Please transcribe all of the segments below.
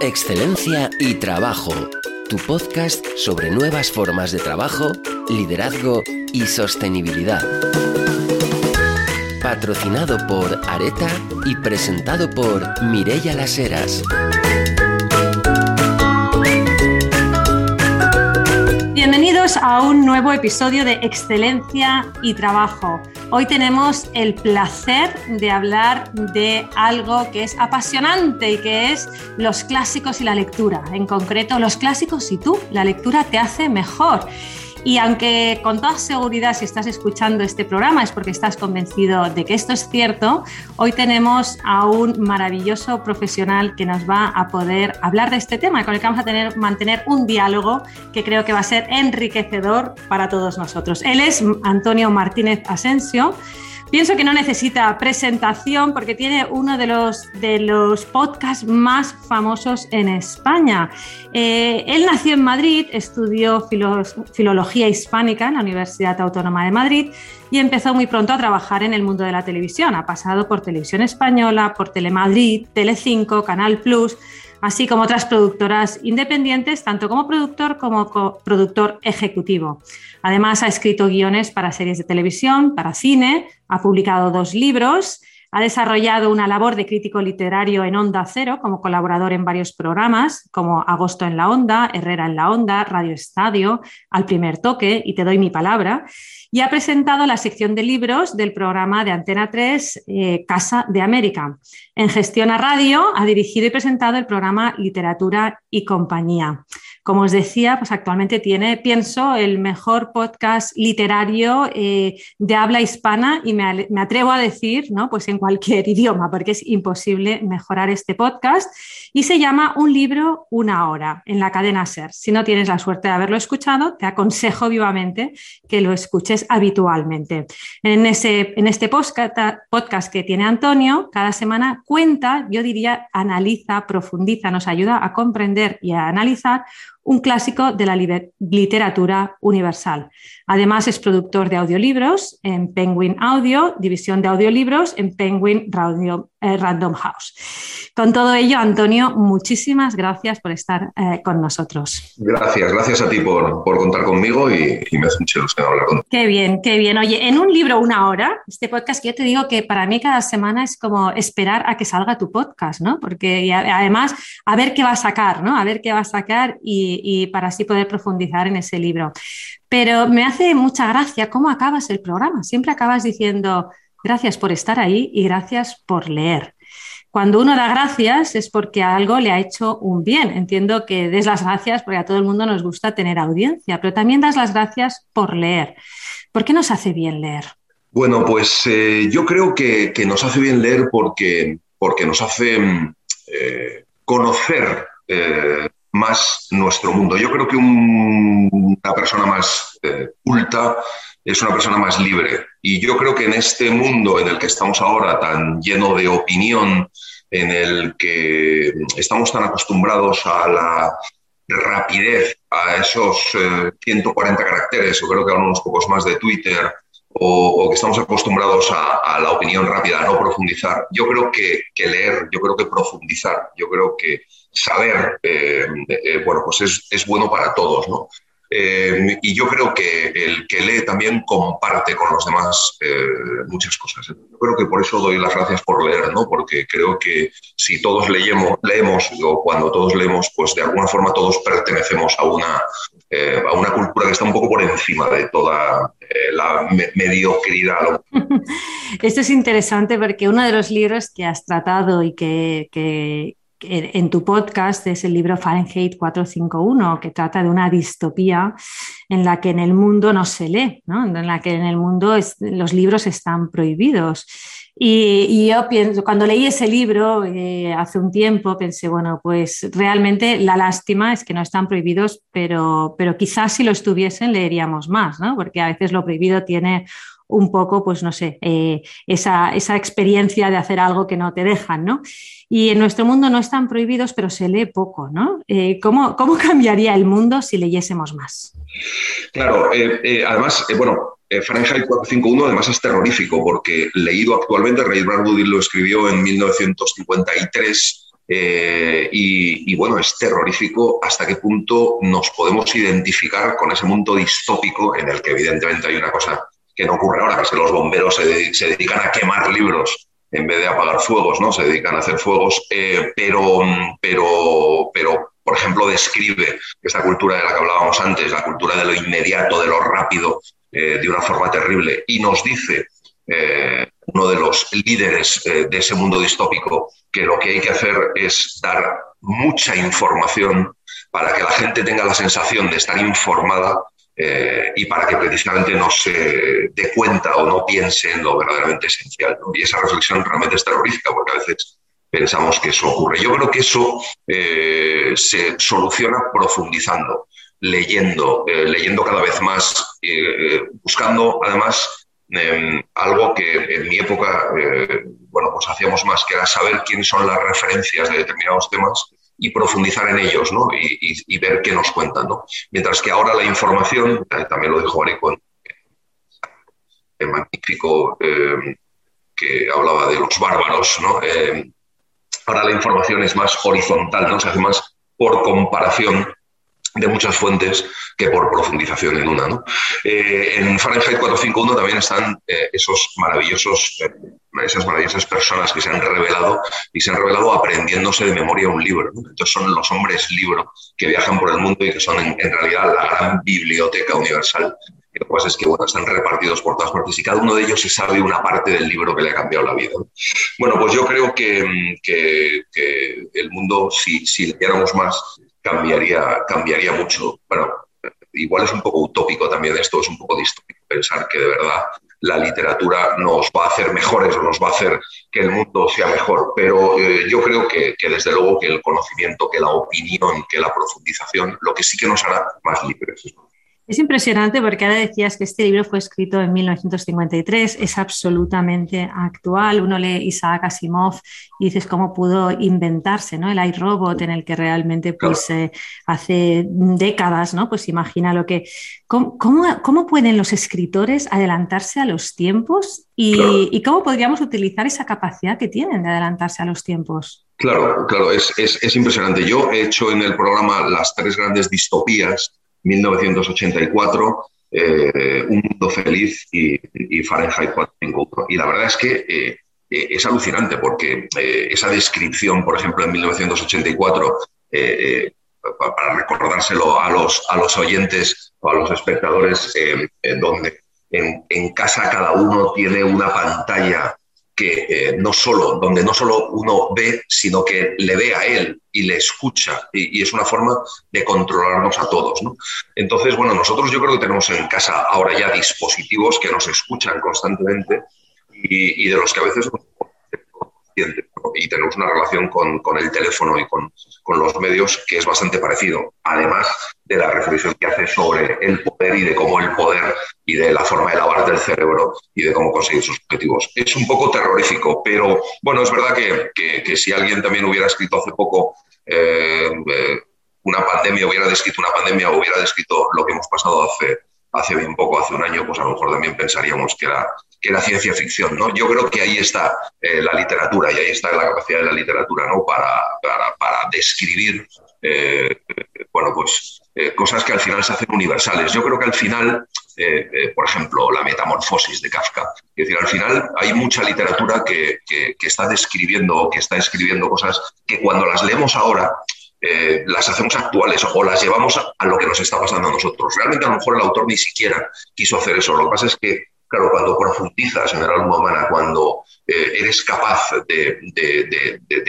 Excelencia y Trabajo, tu podcast sobre nuevas formas de trabajo, liderazgo y sostenibilidad. Patrocinado por Areta y presentado por Mirella Las Heras. Bienvenidos a un nuevo episodio de Excelencia y Trabajo. Hoy tenemos el placer de hablar de algo que es apasionante y que es los clásicos y la lectura. En concreto, los clásicos y tú. La lectura te hace mejor. Y aunque con toda seguridad si estás escuchando este programa es porque estás convencido de que esto es cierto, hoy tenemos a un maravilloso profesional que nos va a poder hablar de este tema, con el que vamos a tener, mantener un diálogo que creo que va a ser enriquecedor para todos nosotros. Él es Antonio Martínez Asensio. Pienso que no necesita presentación porque tiene uno de los, de los podcasts más famosos en España. Eh, él nació en Madrid, estudió filología hispánica en la Universidad Autónoma de Madrid y empezó muy pronto a trabajar en el mundo de la televisión. Ha pasado por Televisión Española, por Telemadrid, Telecinco, Canal Plus así como otras productoras independientes, tanto como productor como productor ejecutivo. Además, ha escrito guiones para series de televisión, para cine, ha publicado dos libros, ha desarrollado una labor de crítico literario en Onda Cero como colaborador en varios programas como Agosto en la Onda, Herrera en la Onda, Radio Estadio, Al Primer Toque y Te Doy Mi Palabra y ha presentado la sección de libros del programa de Antena 3 eh, Casa de América. En Gestión a Radio ha dirigido y presentado el programa Literatura y Compañía. Como os decía, pues actualmente tiene, pienso, el mejor podcast literario eh, de habla hispana y me, atrevo a decir, ¿no? Pues en cualquier idioma, porque es imposible mejorar este podcast. Y se llama Un libro, una hora, en la cadena SER. Si no tienes la suerte de haberlo escuchado, te aconsejo vivamente que lo escuches habitualmente. En, ese, en este podcast que tiene Antonio, cada semana cuenta, yo diría, analiza, profundiza, nos ayuda a comprender y a analizar un clásico de la literatura universal. Además, es productor de audiolibros en Penguin Audio, división de audiolibros en Penguin eh, Random House. Con todo ello, Antonio, muchísimas gracias por estar eh, con nosotros. Gracias, gracias a ti por, contar conmigo y, me hace mucha ilusión hablar contigo. Qué bien, qué bien. Oye, en un libro, una hora, este podcast que yo te digo que para mí cada semana es como esperar a que salga tu podcast, ¿no? Porque además, a ver qué va a sacar, ¿no? A ver qué va a sacar y, y, para así poder profundizar en ese libro. Pero me hace mucha gracia cómo acabas el programa. Siempre acabas diciendo gracias por estar ahí y gracias por leer. Cuando uno da gracias es porque algo le ha hecho un bien. Entiendo que des las gracias porque a todo el mundo nos gusta tener audiencia, pero también das las gracias por leer. ¿Por qué nos hace bien leer? Bueno, pues eh, yo creo que, nos hace bien leer porque, porque nos hace mm, eh, conocer eh, más nuestro mundo. Yo creo que una persona más eh, culta es una persona más libre. Y yo creo que en este mundo en el que estamos ahora, tan lleno de opinión, en el que estamos tan acostumbrados a la rapidez, a esos 140 eh, caracteres, o creo que unos pocos más de Twitter, o, que estamos acostumbrados a, la opinión rápida, a no profundizar. Yo creo que, que leer, yo creo que profundizar, yo creo que saber, eh, eh, bueno, pues es, es, bueno para todos, ¿no? Eh, y yo creo que el que lee también comparte con los demás muchas cosas. Yo creo que por eso doy las gracias por leer, ¿no? Porque creo que si todos leemos, leemos o cuando todos leemos, pues de alguna forma todos pertenecemos a una, a una cultura que está un poco por encima de toda la mediocridad. Esto es interesante porque uno de los libros que has tratado y que, que en tu podcast es el libro Fahrenheit 451, que trata de una distopía en la que en el mundo no se lee, en la que en el mundo los libros están prohibidos. Y, yo pienso, cuando leí ese libro eh, hace un tiempo, pensé, bueno, pues realmente la lástima es que no están prohibidos, pero, pero quizás si lo estuviesen leeríamos más, ¿no? porque a veces lo prohibido tiene un poco, pues no sé, eh, esa, esa, experiencia de hacer algo que no te dejan, ¿no? Y en nuestro mundo no están prohibidos, pero se lee poco, ¿no? Eh, ¿cómo, ¿cómo, cambiaría el mundo si leyésemos más? Claro, eh, además, bueno, Fahrenheit 451 además es terrorífico porque leído actualmente, Ray Bradbury lo escribió en 1953 Eh, y, bueno, es terrorífico hasta qué punto nos podemos identificar con ese mundo distópico en el que evidentemente hay una cosa que no ocurre ahora, que los bomberos se, dedican a quemar libros en vez de apagar fuegos, ¿no? Se dedican a hacer fuegos, eh, pero, pero, pero, por ejemplo, describe esta cultura de la que hablábamos antes, la cultura de lo inmediato, de lo rápido, eh, de una forma terrible, y nos dice uno de los líderes de ese mundo distópico que lo que hay que hacer es dar mucha información para que la gente tenga la sensación de estar informada eh, y para que precisamente no se dé cuenta o no piense en lo verdaderamente esencial. Y esa reflexión realmente es terrorífica porque a veces pensamos que eso ocurre. Yo creo que eso eh, se soluciona profundizando, leyendo, eh, leyendo cada vez más, buscando además Em, algo que en mi época, bueno, pues hacíamos más, que era saber quiénes son las referencias de determinados temas y profundizar en ellos, ¿no? Y, ver qué nos cuentan, ¿no? Mientras que ahora la información, eh, también lo dijo Arico en magnífico em, que hablaba de los bárbaros, ¿no? Ahora la información es más horizontal, ¿no? Se hace más por comparación de muchas fuentes que por profundización en una. ¿no? Eh, en Fahrenheit 451 también están eh, esos maravillosos, eh, esas maravillosas personas que se han revelado y se han revelado aprendiéndose de memoria un libro. Entonces son los hombres libro que viajan por el mundo y que son en, realidad la gran biblioteca universal. Lo que pasa es que bueno, están repartidos por todas partes y cada uno de ellos se sabe una parte del libro que le ha cambiado la vida. Bueno, pues yo creo que, que, el mundo, si, si leyéramos más, cambiaría, cambiaría mucho. Bueno, igual es un poco utópico también esto, es un poco distópico pensar que de verdad la literatura nos va a hacer mejores o nos va a hacer que el mundo sea mejor, pero eh, yo creo que, que, desde luego que el conocimiento, que la opinión, que la profundización, lo que sí que nos hará más libres. Es impresionante porque ahora decías que este libro fue escrito en 1953, es absolutamente actual. Uno lee Isaac Asimov y dices cómo pudo inventarse ¿no? el iRobot en el que realmente pues, eh, hace décadas, ¿no? pues imagina lo que... ¿Cómo, cómo, pueden los escritores adelantarse a los tiempos y, y, cómo podríamos utilizar esa capacidad que tienen de adelantarse a los tiempos? Claro, claro, es, es, es impresionante. Yo he hecho en el programa las tres grandes distopías 1984, eh, Un Mundo Feliz y, Fahrenheit 451. Y la verdad es que eh, eh, es alucinante porque esa descripción, por ejemplo, en 1984, para recordárselo a los, a los oyentes o a los espectadores, donde en, casa cada uno tiene una pantalla que eh, no solo, donde no solo uno ve, sino que le ve a él y le escucha, y, es una forma de controlarnos a todos. Entonces, bueno, nosotros yo creo que tenemos en casa ahora ya dispositivos que nos escuchan constantemente y, de los que a veces y tenemos una relación con, el teléfono y con, los medios que es bastante parecido, además de la reflexión que hace sobre el poder y de cómo el poder y de la forma de lavarte el cerebro y de cómo conseguir sus objetivos. Es un poco terrorífico, pero bueno, es verdad que, que, si alguien también hubiera escrito hace poco eh, eh, una pandemia, hubiera descrito una pandemia, hubiera descrito lo que hemos pasado hace, hace bien poco, hace un año, pues a lo mejor también pensaríamos que era que la ciencia ficción. ¿no? Yo creo que ahí está eh, la literatura y ahí está la capacidad de la literatura ¿no? para, para, describir eh, bueno, pues, eh, cosas que al final se hacen universales. Yo creo que al final, por ejemplo, la metamorfosis de Kafka, es decir, al final hay mucha literatura que, que, está describiendo que está escribiendo cosas que cuando las leemos ahora las hacemos actuales o las llevamos a, lo que nos está pasando a nosotros. Realmente a lo mejor el autor ni siquiera quiso hacer eso. Lo que pasa es que Claro, cuando profundizas en el alma humana, cuando eh, eres capaz de,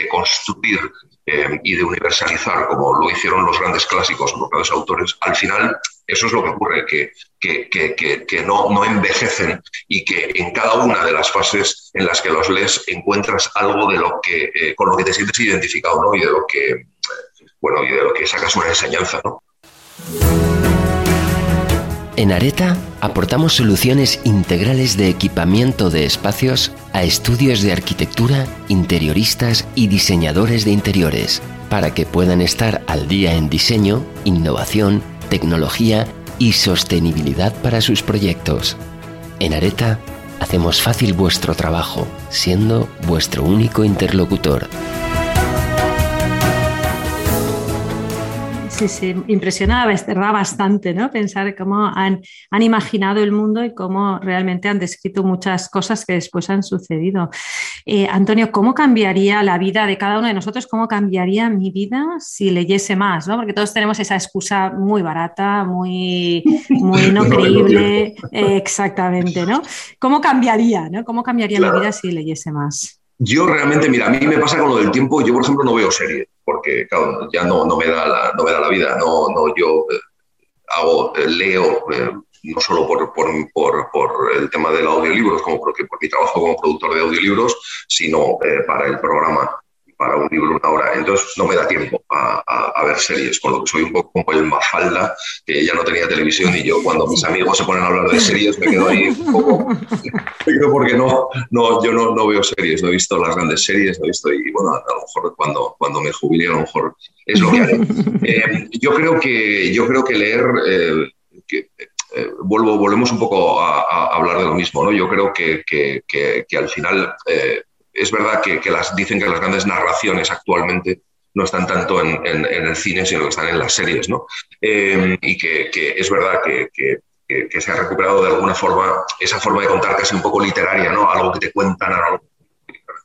construir eh, y de universalizar, como lo hicieron los grandes clásicos, los grandes autores, al final eso es lo que ocurre, que, que, no, no, envejecen y que en cada una de las fases en las que los lees encuentras algo de lo que, eh, con lo que te sientes identificado ¿no? y, de lo que, bueno, y de lo que sacas una enseñanza. ¿no? En Areta aportamos soluciones integrales de equipamiento de espacios a estudios de arquitectura, interioristas y diseñadores de interiores, para que puedan estar al día en diseño, innovación, tecnología y sostenibilidad para sus proyectos. En Areta hacemos fácil vuestro trabajo, siendo vuestro único interlocutor. Sí, sí, impresionaba, verdad bastante, ¿no? Pensar cómo han, han, imaginado el mundo y cómo realmente han descrito muchas cosas que después han sucedido. Eh, Antonio, ¿cómo cambiaría la vida de cada uno de nosotros? ¿Cómo cambiaría mi vida si leyese más? ¿no? Porque todos tenemos esa excusa muy barata, muy, muy no creíble. exactamente, ¿no? ¿Cómo cambiaría, ¿no? ¿Cómo cambiaría mi vida si leyese más? Yo realmente, mira, a mí me pasa con lo del tiempo, yo por ejemplo no veo series, porque claro, ya no, no, me, da la, no me da la vida, no, no yo eh, hago, eh, leo, eh, no solo por, por, por, por, el tema del audiolibros, como porque por mi trabajo como productor de audiolibros, sino para el programa para un libro una hora. Entonces no me da tiempo a, ver series, con lo que soy un poco como el mafalda, que ya no tenía televisión y yo cuando mis amigos se ponen a hablar de series me quedo ahí un poco... porque no, no, yo no, no, veo series, no he visto las grandes series, no he visto y bueno, a lo mejor cuando, cuando me jubile a lo mejor es lo que hay. Eh, yo, creo que, yo creo que leer... Eh, que, eh, vuelvo, volvemos un poco a, hablar de lo mismo, ¿no? Yo creo que, que, que al final es verdad que, las, dicen que las grandes narraciones actualmente no están tanto en, el cine, sino que están en las series, ¿no? Eh, y que, es verdad que, se ha recuperado de alguna forma esa forma de contar casi un poco literaria, ¿no? Algo que te cuentan,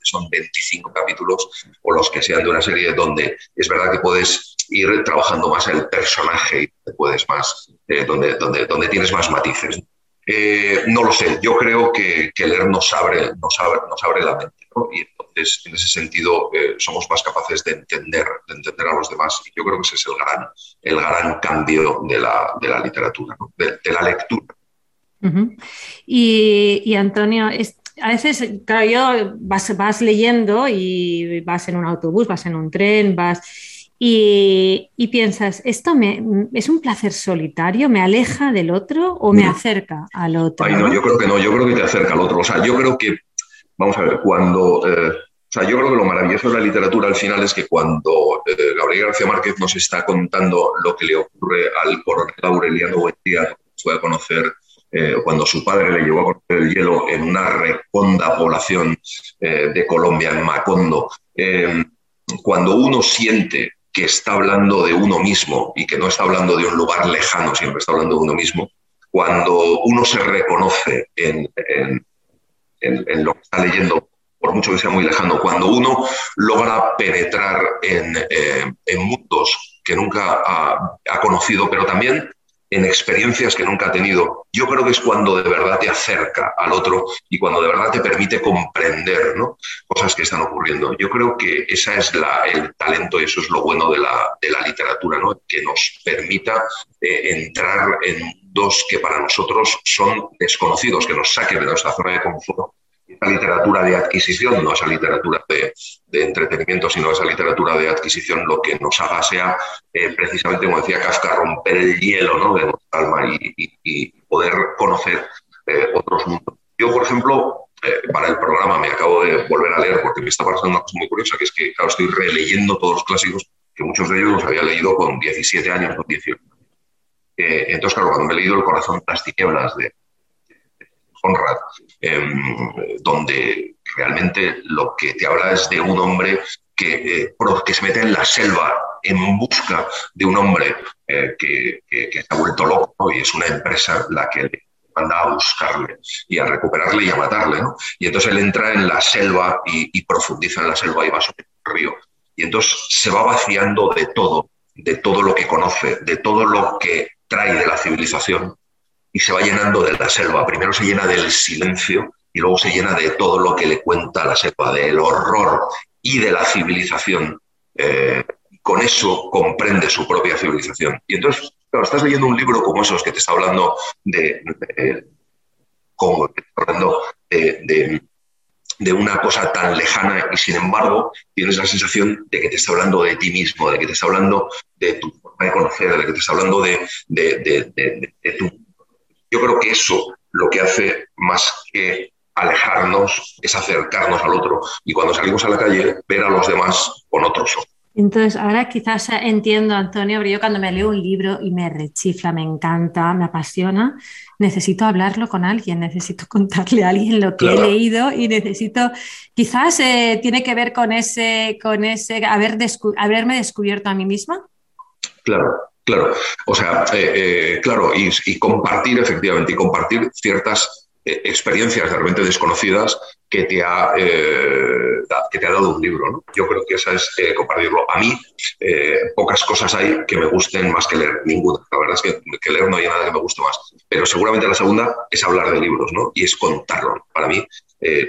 son 25 capítulos o los que sean de una serie donde es verdad que puedes ir trabajando más el personaje y puedes más, eh, donde, donde, donde tienes más matices. Eh, no lo sé, yo creo que, leer nos abre, nos, abre, nos abre la mente y entonces en ese sentido eh, somos más capaces de entender, de entender a los demás. Y yo creo que ese es el gran, el gran cambio de la, de la literatura, de, la lectura. y, Antonio, a veces, claro, yo vas, vas leyendo y vas en un autobús, vas en un tren, vas y, piensas, ¿esto me, es un placer solitario? ¿Me aleja del otro o me acerca al otro? Ay, no, yo creo que no, yo creo que te acerca al otro. O sea, yo creo que, vamos a ver, cuando... Eh, o sea, yo creo que lo maravilloso de la literatura al final es que cuando eh, Gabriel García Márquez nos está contando lo que le ocurre al coronel Aureliano Buendía, fue a conocer eh, cuando su padre le llevó a conocer el hielo en una reconda población de Colombia, en Macondo, cuando uno siente que está hablando de uno mismo y que no está hablando de un lugar lejano, siempre está hablando de uno mismo, cuando uno se reconoce en, lo que está leyendo, por mucho que sea muy lejano, cuando uno logra penetrar en, eh, mundos que nunca ha, conocido, pero también en experiencias que nunca ha tenido, yo creo que es cuando de verdad te acerca al otro y cuando de verdad te permite comprender cosas que están ocurriendo. Yo creo que ese es el talento y eso es lo bueno de la, literatura, que nos permita eh, entrar en mundos que para nosotros son desconocidos, que nos saquen de nuestra zona de confort esa literatura de adquisición, no esa literatura de, entretenimiento, sino esa literatura de adquisición, lo que nos haga sea, eh, precisamente como decía Kafka, romper el hielo ¿no? de nuestra alma y, poder conocer eh, otros mundos. Yo, por ejemplo, eh, para el programa me acabo de volver a leer porque me está pasando una cosa muy curiosa, que es que claro, estoy releyendo todos los clásicos, que muchos de ellos los había leído con 17 años, con 18. entonces, claro, cuando me he leído El corazón de las tinieblas de, Conrad, em, donde realmente lo que te habla es de un hombre que, eh, que se mete en la selva en busca de un hombre eh, que, que, se ha vuelto loco y es una empresa la que le manda a buscarle y a recuperarle y a matarle. ¿no? Y entonces él entra en la selva y, y profundiza en la selva y va sobre el río. Y entonces se va vaciando de todo, de todo lo que conoce, de todo lo que trae de la civilización y se va llenando de la selva. Primero se llena del silencio y luego se llena de todo lo que le cuenta la selva, del horror y de la civilización. Eh, con eso comprende su propia civilización. Y entonces, claro, estás leyendo un libro como esos que te está hablando de, como, hablando de, de, una cosa tan lejana y sin embargo tienes la sensación de que te está hablando de ti mismo, de que te está hablando de tu forma de conocer, de que te está hablando de, de tu yo creo que eso lo que hace más que alejarnos es acercarnos al otro y cuando salimos a la calle ver a los demás con otros ojos. Entonces, ahora quizás entiendo, Antonio, pero yo cuando me leo un libro y me rechifla, me encanta, me apasiona, necesito hablarlo con alguien, necesito contarle a alguien lo que he leído y necesito, quizás eh, tiene que ver con ese, con ese haber haberme descubierto a mí misma. Claro, claro. O sea, eh, claro, y, compartir efectivamente, y compartir ciertas experiencias realmente desconocidas que te ha, eh, que te ha dado un libro. ¿no? Yo creo que esa es eh, compartirlo. A mí, eh, pocas cosas hay que me gusten más que leer, ninguna. La verdad es que, que, leer no hay nada que me guste más. Pero seguramente la segunda es hablar de libros, ¿no? Y es contarlo. Para mí,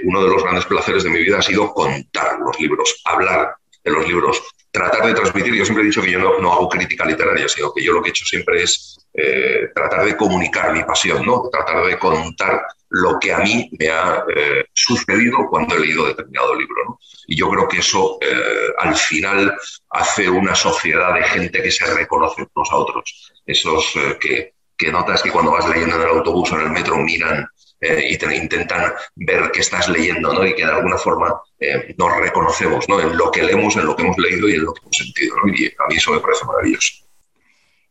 uno de los grandes placeres de mi vida ha sido contar los libros, hablar de los libros, tratar de transmitir. Yo siempre he dicho que yo no, no hago crítica literaria, sino que yo lo que he hecho siempre es tratar de comunicar mi pasión, ¿no? Tratar de contar lo que a mí me ha eh, sucedido cuando he leído determinado libro. Y yo creo que eso eh, al final hace una sociedad de gente que se reconoce unos a otros. Esos eh, que, que, notas que cuando vas leyendo en el autobús o en el metro miran y te intentan ver qué estás leyendo ¿no? y que de alguna forma nos reconocemos ¿no? en lo que leemos, en lo que hemos leído y en lo que hemos sentido. Y a mí eso me parece maravilloso.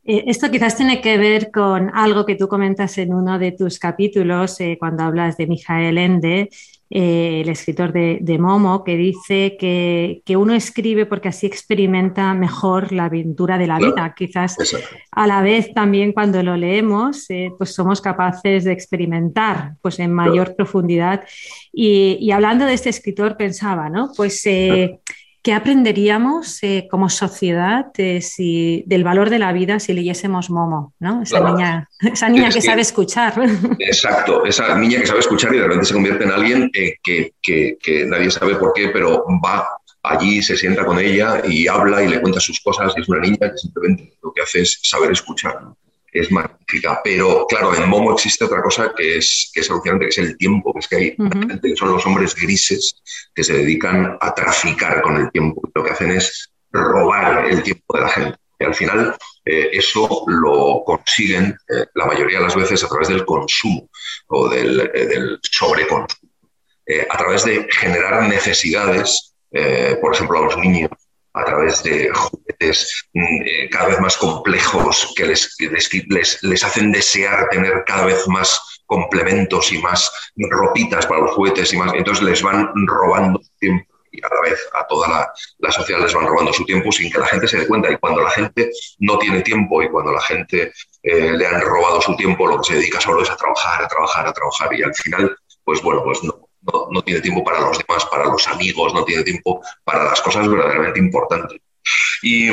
Eh, esto quizás tiene que ver con algo que tú comentas en uno de tus capítulos eh, cuando hablas de Mijael Ende, eh, el escritor de, Momo, que dice que, uno escribe porque así experimenta mejor la aventura de la vida. Quizás a la vez también cuando lo leemos, pues somos capaces de experimentar pues en mayor profundidad. Y, hablando de este escritor, pensaba, ¿no? Pues ¿Qué aprenderíamos eh, como sociedad eh, si, del valor de la vida si leyésemos Momo? ¿no? Esa niña, esa niña que, sabe escuchar. Exacto, esa niña que sabe escuchar y de repente se convierte en alguien eh, que, que, nadie sabe por qué, pero va allí, se sienta con ella y habla y le cuenta sus cosas. Y es una niña que simplemente lo que hace es saber escuchar es magnífica. Pero claro, en Momo existe otra cosa que es, que es alucinante, que es el tiempo, que es que hay gente que son los hombres grises que se dedican a traficar con el tiempo. Lo que hacen es robar el tiempo de la gente. Y al final eh, eso lo consiguen eh, la mayoría de las veces a través del consumo o del, eh, del sobreconsumo. a través de generar necesidades, por ejemplo, a los niños a través de mm, eh, cada vez más complejos que les, les, hacen desear tener cada vez más complementos y más ropitas para los juguetes y más. Entonces les van robando tiempo y a la vez a toda la, la, sociedad les van robando su tiempo sin que la gente se dé cuenta. Y cuando la gente no tiene tiempo y cuando la gente eh, le han robado su tiempo, lo que se dedica solo es a trabajar, a trabajar, a trabajar. Y al final, pues bueno, pues no, no, tiene tiempo para los demás, para los amigos, no tiene tiempo para las cosas verdaderamente importantes. Y,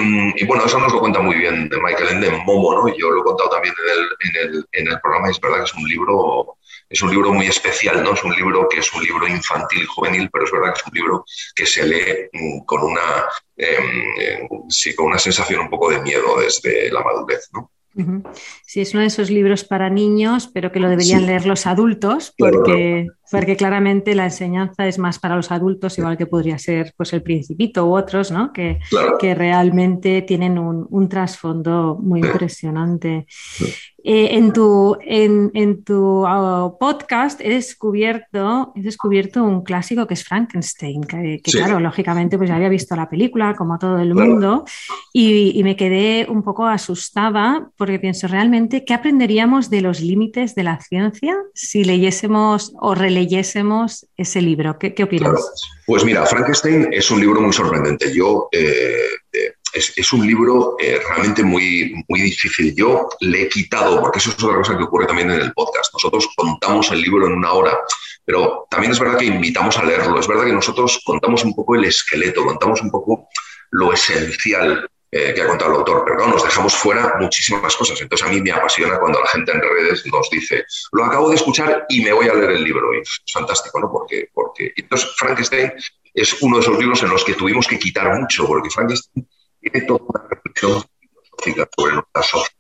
bueno, eso nos lo cuenta muy bien Michael Ende en Momo, ¿no? Yo lo he contado también en el, en el, en el programa y es verdad que es un libro es un libro muy especial, ¿no? Es un libro que es un libro infantil, juvenil, pero es verdad que es un libro que se lee mm, con una, em, sí, con una sensación un poco de miedo desde la madurez, ¿no? Sí, es uno de esos libros para niños, pero que lo deberían leer los adultos, porque, porque claramente la enseñanza es más para los adultos, igual que podría ser pues, el Principito u otros, ¿no? que, que realmente tienen un, un trasfondo muy impresionante. Eh, en tu, en, tu ah, podcast he descubierto, he descubierto un clásico que es Frankenstein, que, claro, lógicamente pues ya había visto la película como todo el mundo y, me quedé un poco asustada porque pienso realmente qué aprenderíamos de los límites de la ciencia si leyésemos o releyésemos ese libro. ¿Qué, qué opinas? Pues mira, Frankenstein es un libro muy sorprendente. Yo eh, eh, es, un libro eh, realmente muy, muy difícil. Yo le he quitado, porque eso es otra cosa que ocurre también en el podcast. Nosotros contamos el libro en una hora, pero también es verdad que invitamos a leerlo. Es verdad que nosotros contamos un poco el esqueleto, contamos un poco lo esencial eh, que ha contado el autor, pero no, nos dejamos fuera muchísimas cosas. Entonces a mí me apasiona cuando la gente en redes nos dice, lo acabo de escuchar y me voy a leer el libro. Es fantástico, ¿no? Porque, porque... Entonces Frankenstein es uno de esos libros en los que tuvimos que quitar mucho, porque Frankenstein tiene toda una reflexión filosófica sobre nuestra sociedad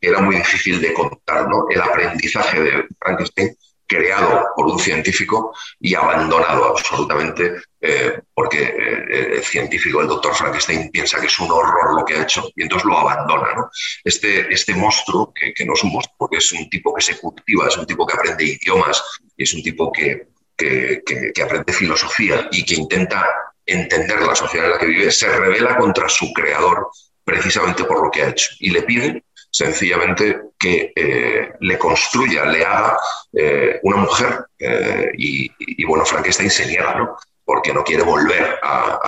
que era muy difícil de contar, ¿no? El aprendizaje de Frankenstein creado por un científico y abandonado absolutamente eh, porque eh, el científico, el doctor Frankenstein, piensa que es un horror lo que ha hecho y entonces lo abandona. Este, este monstruo, que, no es un monstruo, porque es un tipo que se cultiva, es un tipo que aprende idiomas es un tipo que, que, que aprende filosofía y que intenta entender la sociedad en la que vive, se revela contra su creador precisamente por lo que ha hecho y le pide sencillamente que eh, le construya, le haga eh, una mujer. Eh, y, bueno, Frankenstein se niega, ¿no? porque no quiere volver a,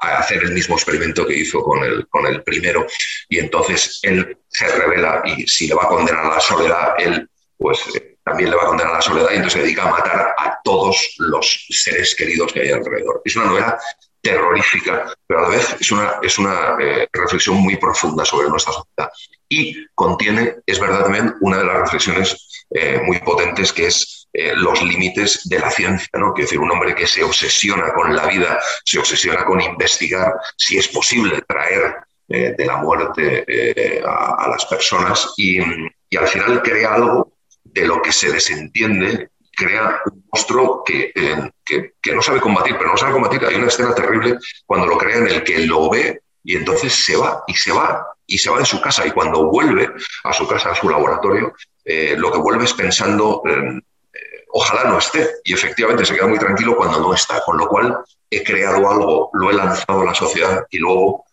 hacer el mismo experimento que hizo con el, con el primero. Y entonces él se revela y si le va a condenar a la soledad, él pues también le va a condenar a la soledad y entonces se dedica a matar a todos los seres queridos que hay alrededor. Es una novela terrorífica, pero a la vez es una, es una eh, reflexión muy profunda sobre nuestra sociedad. Y contiene, es verdad una de las reflexiones eh, muy potentes que es eh, los límites de la ciencia, ¿no? Quiero decir, un hombre que se obsesiona con la vida, se obsesiona con investigar si es posible traer de la muerte a, las personas y, y al final crea algo de lo que se desentiende crea un monstruo eh, que, que, no sabe combatir, pero no sabe combatir. Hay una escena terrible cuando lo crea en el que lo ve y entonces se va y se va y se va de su casa y cuando vuelve a su casa, a su laboratorio, eh, lo que vuelve es pensando, eh, ojalá no esté. Y efectivamente se queda muy tranquilo cuando no está, con lo cual he creado algo, lo he lanzado a la sociedad y luego,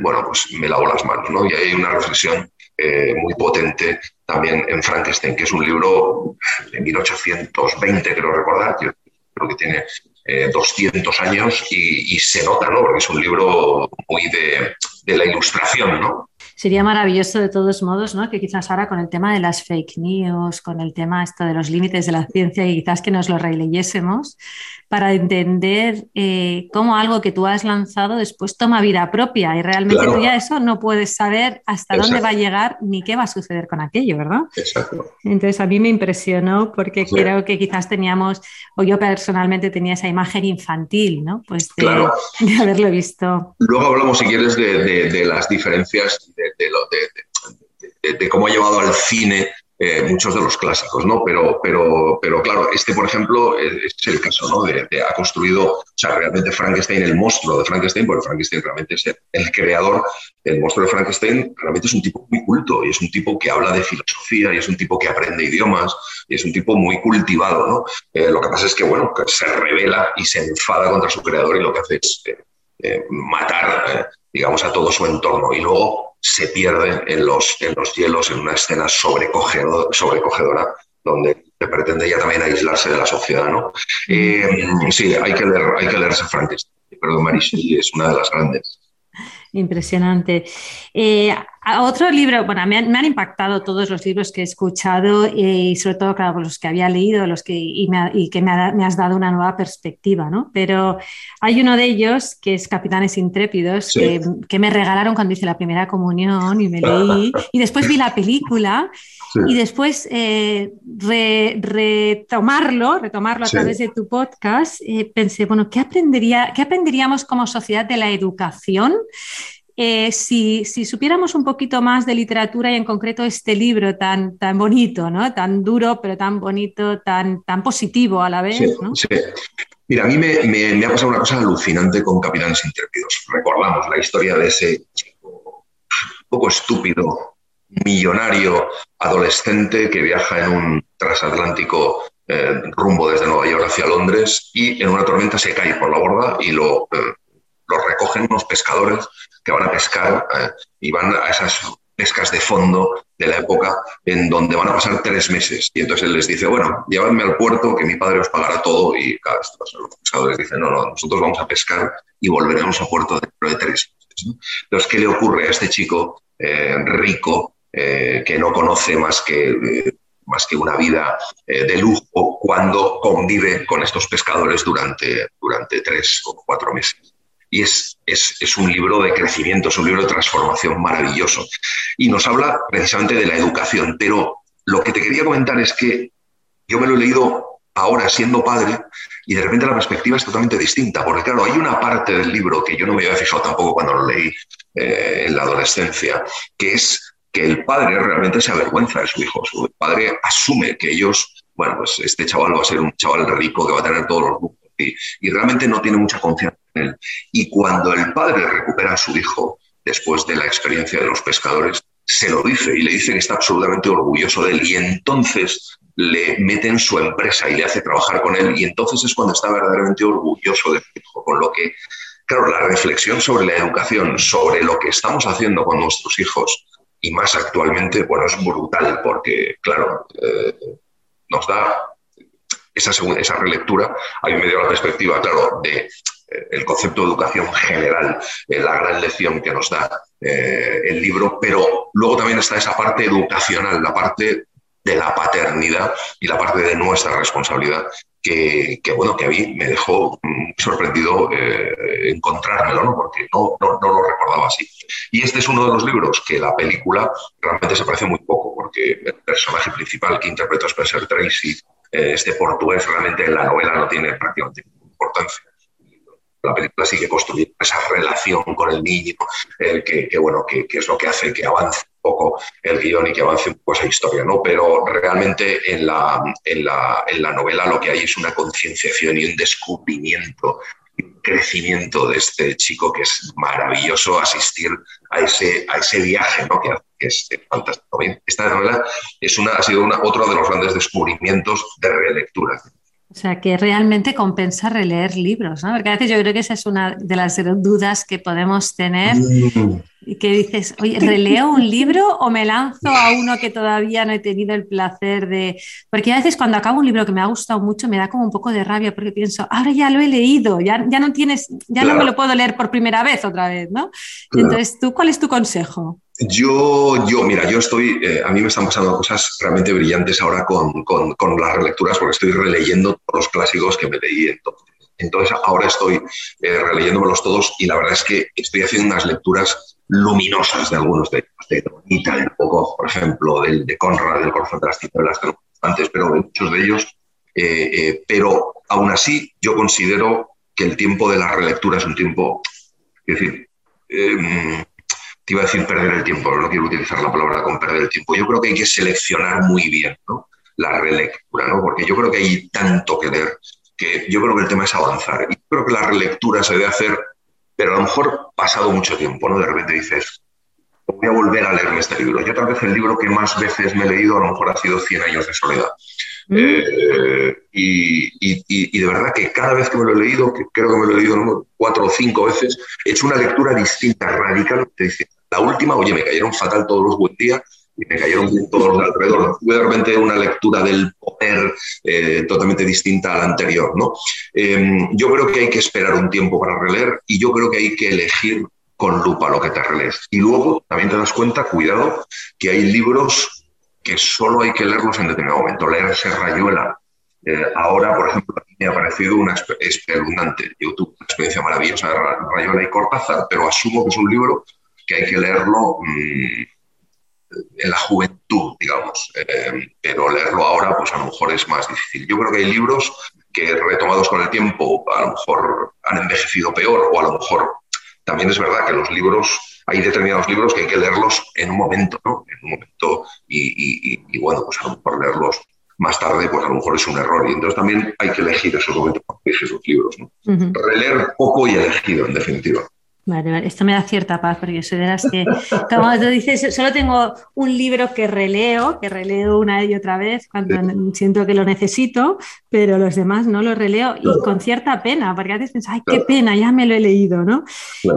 bueno, pues me lavo las manos. ¿no? Y hay una reflexión muy potente también en Frankenstein, que es un libro de 1820, creo recordar, yo creo que tiene 200 eh, años y, se nota, ¿no? Porque es un libro muy de, de la ilustración, ¿no? Sería maravilloso de todos modos, ¿no? Que quizás ahora con el tema de las fake news, con el tema esto de los límites de la ciencia y quizás que nos lo releyésemos para entender eh, cómo algo que tú has lanzado después toma vida propia y realmente tú ya eso no puedes saber hasta dónde va a llegar ni qué va a suceder con aquello, ¿verdad? Exacto. Entonces a mí me impresionó porque creo que quizás teníamos, o yo personalmente tenía esa imagen infantil, ¿no? Pues de, haberlo visto. Luego hablamos, si quieres, de, de las diferencias de, de, cómo ha llevado al cine eh, muchos de los clásicos, ¿no? Pero, pero, pero claro, este, por ejemplo, es el caso, ¿no? De, ha construido, o sea, realmente Frankenstein, el monstruo de Frankenstein, porque Frankenstein realmente es el, creador, el monstruo de Frankenstein realmente es un tipo muy culto y es un tipo que habla de filosofía y es un tipo que aprende idiomas y es un tipo muy cultivado, ¿no? Eh, lo que pasa es que, bueno, se revela y se enfada contra su creador y lo que hace es eh, matar, digamos, a todo su entorno y luego se pierde en los, en los hielos en una escena sobrecogedora, donde se pretende ya también aislarse de la sociedad. ¿no? Eh, sí, hay que, leer, hay que leerse Frankenstein, pero Marishi es una de las grandes. Impresionante. Eh, otro libro, bueno, me han, impactado todos los libros que he escuchado eh, y sobre todo, claro, los que había leído los que, y, que me, has dado una nueva perspectiva, ¿no? Pero hay uno de ellos que es Capitanes Intrépidos, que, me regalaron cuando hice la primera comunión y me leí, y después vi la película y después eh, retomarlo, retomarlo a través de tu podcast, pensé, bueno, ¿qué, aprendería, ¿qué aprenderíamos como sociedad de la educación? Eh, si, supiéramos un poquito más de literatura y en concreto este libro tan, tan bonito, ¿no? tan duro, pero tan bonito, tan, tan positivo a la vez. Sí, Mira, a mí me, ha pasado una cosa alucinante con Capitanes Intrépidos. Recordamos la historia de ese chico un poco estúpido, millonario, adolescente que viaja en un transatlántico eh, rumbo desde Nueva York hacia Londres y en una tormenta se cae por la borda y lo, eh, lo recogen unos pescadores que van a pescar eh, y van a esas pescas de fondo de la época en donde van a pasar tres meses. Y entonces él les dice, bueno, llevadme al puerto que mi padre os pagará todo y vez los pescadores dicen, no, no, nosotros vamos a pescar y volveremos a puerto dentro de tres meses. Entonces, ¿qué le ocurre a este chico eh, rico eh, que no conoce más que... más que una vida de lujo cuando convive con estos pescadores durante, durante tres o cuatro meses y es, es, un libro de crecimiento, es un libro de transformación maravilloso. Y nos habla precisamente de la educación, pero lo que te quería comentar es que yo me lo he leído ahora siendo padre y de repente la perspectiva es totalmente distinta, porque claro, hay una parte del libro que yo no me había fijado tampoco cuando lo leí eh, en la adolescencia, que es que el padre realmente se avergüenza de su hijo, su padre asume que ellos, bueno, pues este chaval va a ser un chaval rico que va a tener todos los grupos y, y realmente no tiene mucha confianza y cuando el padre recupera a su hijo después de la experiencia de los pescadores, se lo dice y le dice que está absolutamente orgulloso de él. Y entonces le mete en su empresa y le hace trabajar con él. Y entonces es cuando está verdaderamente orgulloso de su hijo, con lo que, claro, la reflexión sobre la educación, sobre lo que estamos haciendo con nuestros hijos y más actualmente, bueno, es brutal porque, claro, eh, nos da esa, esa relectura. A mí me dio la perspectiva, claro, de el concepto de educación general, la gran lección que nos da el libro, pero luego también está esa parte educacional, la parte de la paternidad y la parte de nuestra responsabilidad que, bueno, que a mí me dejó mm, sorprendido eh, encontrármelo, ¿no? porque no, no, no, lo recordaba así. Y este es uno de los libros que la película realmente se parece muy poco, porque el personaje principal que interpreta Spencer Tracy, eh, este portugués, realmente en la novela no tiene prácticamente ninguna importancia la película sigue construyendo esa relación con el niño, eh, que, bueno, que, es lo que hace que avance un poco el guion y que avance un poco esa historia, ¿no? Pero realmente en la, en la, en la novela lo que hay es una concienciación y un descubrimiento crecimiento de este chico que es maravilloso asistir a ese, a ese viaje, ¿no? que, es fantástico. Esta novela es una, ha sido una, otro de los grandes descubrimientos de relectura. O sea, que realmente compensa releer libros, ¿no? Porque a veces yo creo que esa es una de las dudas que podemos tener. Mm. Y que dices, oye, ¿releo un libro o me lanzo a uno que todavía no he tenido el placer de...? Porque a veces cuando acabo un libro que me ha gustado mucho me da como un poco de rabia porque pienso, ahora ya lo he leído, ya, ya no tienes, ya no me lo puedo leer por primera vez otra vez, ¿no? Entonces, ¿tú cuál es tu consejo? Yo, yo, mira, yo estoy, eh, a mí me están pasando cosas realmente brillantes ahora con, con, con, las relecturas porque estoy releyendo todos los clásicos que me leí entonces. Ahora estoy eh, releyéndomelos todos y la verdad es que estoy haciendo unas lecturas luminosas de algunos de ellos, de Donita, del por ejemplo, del, de Conrad, del Corazón de las Tinieblas, antes, pero de muchos de ellos. Eh, eh, pero aún así, yo considero que el tiempo de la relectura es un tiempo, es decir, em, te iba a decir perder el tiempo, no quiero utilizar la palabra con perder el tiempo. Yo creo que hay que seleccionar muy bien la relectura, ¿no? porque yo creo que hay tanto que leer que yo creo que el tema es avanzar. Y creo que la relectura se debe hacer pero a lo mejor pasado mucho tiempo, ¿no? De repente dices, voy a volver a leerme este libro. Yo tal vez el libro que más veces me he leído a lo mejor ha sido Cien años de soledad. Eh, y, de verdad que cada vez que me lo he leído, creo que me lo he leído cuatro o cinco veces, he hecho una lectura distinta, radicalmente distinta. La última, oye, me cayeron fatal todos los buen días y me cayeron todos los de alrededor. Tuve de repente una lectura del poder eh, totalmente distinta a la anterior. ¿no? Em, yo creo que hay que esperar un tiempo para releer y yo creo que hay que elegir con lupa lo que te relees. Y luego también te das cuenta, cuidado, que hay libros que solo hay que leerlos en determinado momento. Leerse Rayuela. Eh, ahora, por ejemplo, me ha parecido una espeluznante. Yo tuve una experiencia maravillosa de Rayuela y Cortázar, pero asumo que es un libro que hay que leerlo mm, en la juventud, digamos, eh, pero leerlo ahora pues a lo mejor es más difícil. Yo creo que hay libros que retomados con el tiempo a lo mejor han envejecido peor o a lo mejor también es verdad que los libros, hay determinados libros que hay que leerlos en un momento, ¿no? En un momento y, bueno, pues a lo mejor leerlos más tarde, pues a lo mejor es un error. Y entonces también hay que elegir esos momentos para esos libros, ¿no? Releer poco y elegido, en definitiva. Vale, esto me da cierta paz porque soy de las que, como tú dices, solo tengo un libro que releo, que releo una y otra vez cuando siento que lo necesito, pero los demás no los releo y con cierta pena, porque a veces pienso, ay, qué pena, ya me lo he leído, ¿no?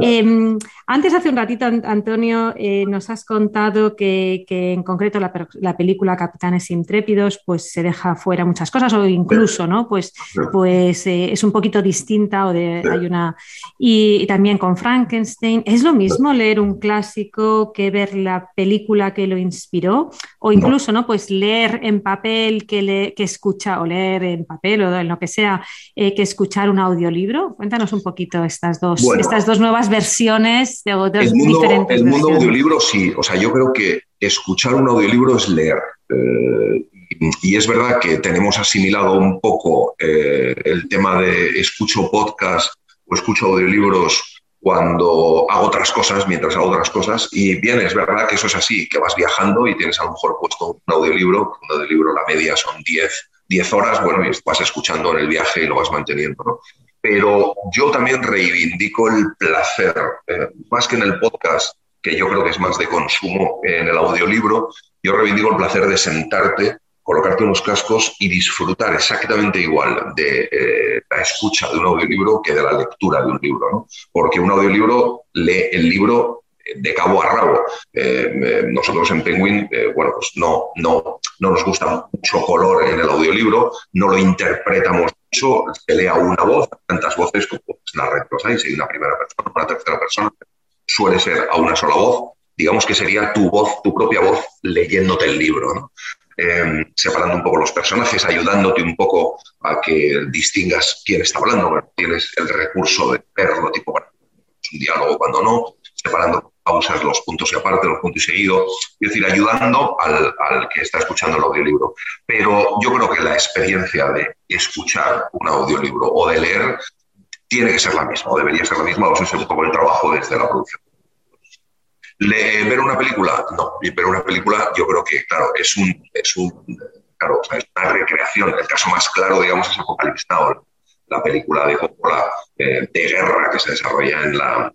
Em, antes, hace un ratito, Antonio, eh, nos has contado que, en concreto la, película Capitanes Intrépidos pues se deja fuera muchas cosas o incluso, ¿no? Pues, pues eh, es un poquito distinta o de, hay una... y también con Frank Frankenstein, ¿es lo mismo leer un clásico que ver la película que lo inspiró? O incluso, ¿no? Pues leer en papel que, le, que escucha, o leer en papel o en lo que sea, eh, que escuchar un audiolibro. Cuéntanos un poquito estas dos, estas dos nuevas versiones de otros diferentes. El mundo audiolibro sí, o sea, yo creo que escuchar un audiolibro es leer. Eh, y es verdad que tenemos asimilado un poco eh, el tema de escucho podcast o escucho audiolibros cuando hago otras cosas, mientras hago otras cosas. Y bien, es verdad que eso es así, que vas viajando y tienes a lo mejor puesto un audiolibro, un audiolibro la media son 10, 10 horas, bueno, y vas escuchando en el viaje y lo vas manteniendo, ¿no? Pero yo también reivindico el placer, eh, más que en el podcast, que yo creo que es más de consumo, en el audiolibro, yo reivindico el placer de sentarte colocarte unos cascos y disfrutar exactamente igual de eh, la escucha de un audiolibro que de la lectura de un libro, ¿no? Porque un audiolibro lee el libro de cabo a rabo. nosotros en Penguin, bueno, pues no, no, no nos gusta mucho color en el audiolibro, no lo interpretamos mucho, se lea una voz, tantas voces como rectos hay, si hay una primera persona, una tercera persona, suele ser a una sola voz, digamos que sería tu voz, tu propia voz leyéndote el libro, ¿no? Em, separando un poco los personajes, ayudándote un poco a que distingas quién está hablando. Tienes el recurso de verlo, tipo, bueno, un diálogo cuando no, separando pausas, los puntos y aparte, los puntos y seguidos, es decir, ayudando al, al, que está escuchando el audiolibro. Pero yo creo que la experiencia de escuchar un audiolibro o de leer tiene que ser la misma, o debería ser la misma, o eso es un poco el trabajo desde la producción. ¿Ver una película? No, ver una película yo creo que, claro, es un, es un claro, es una recreación. El caso más claro, digamos, es Apocalypse Now, la película de eh, guerra que se desarrolla en la,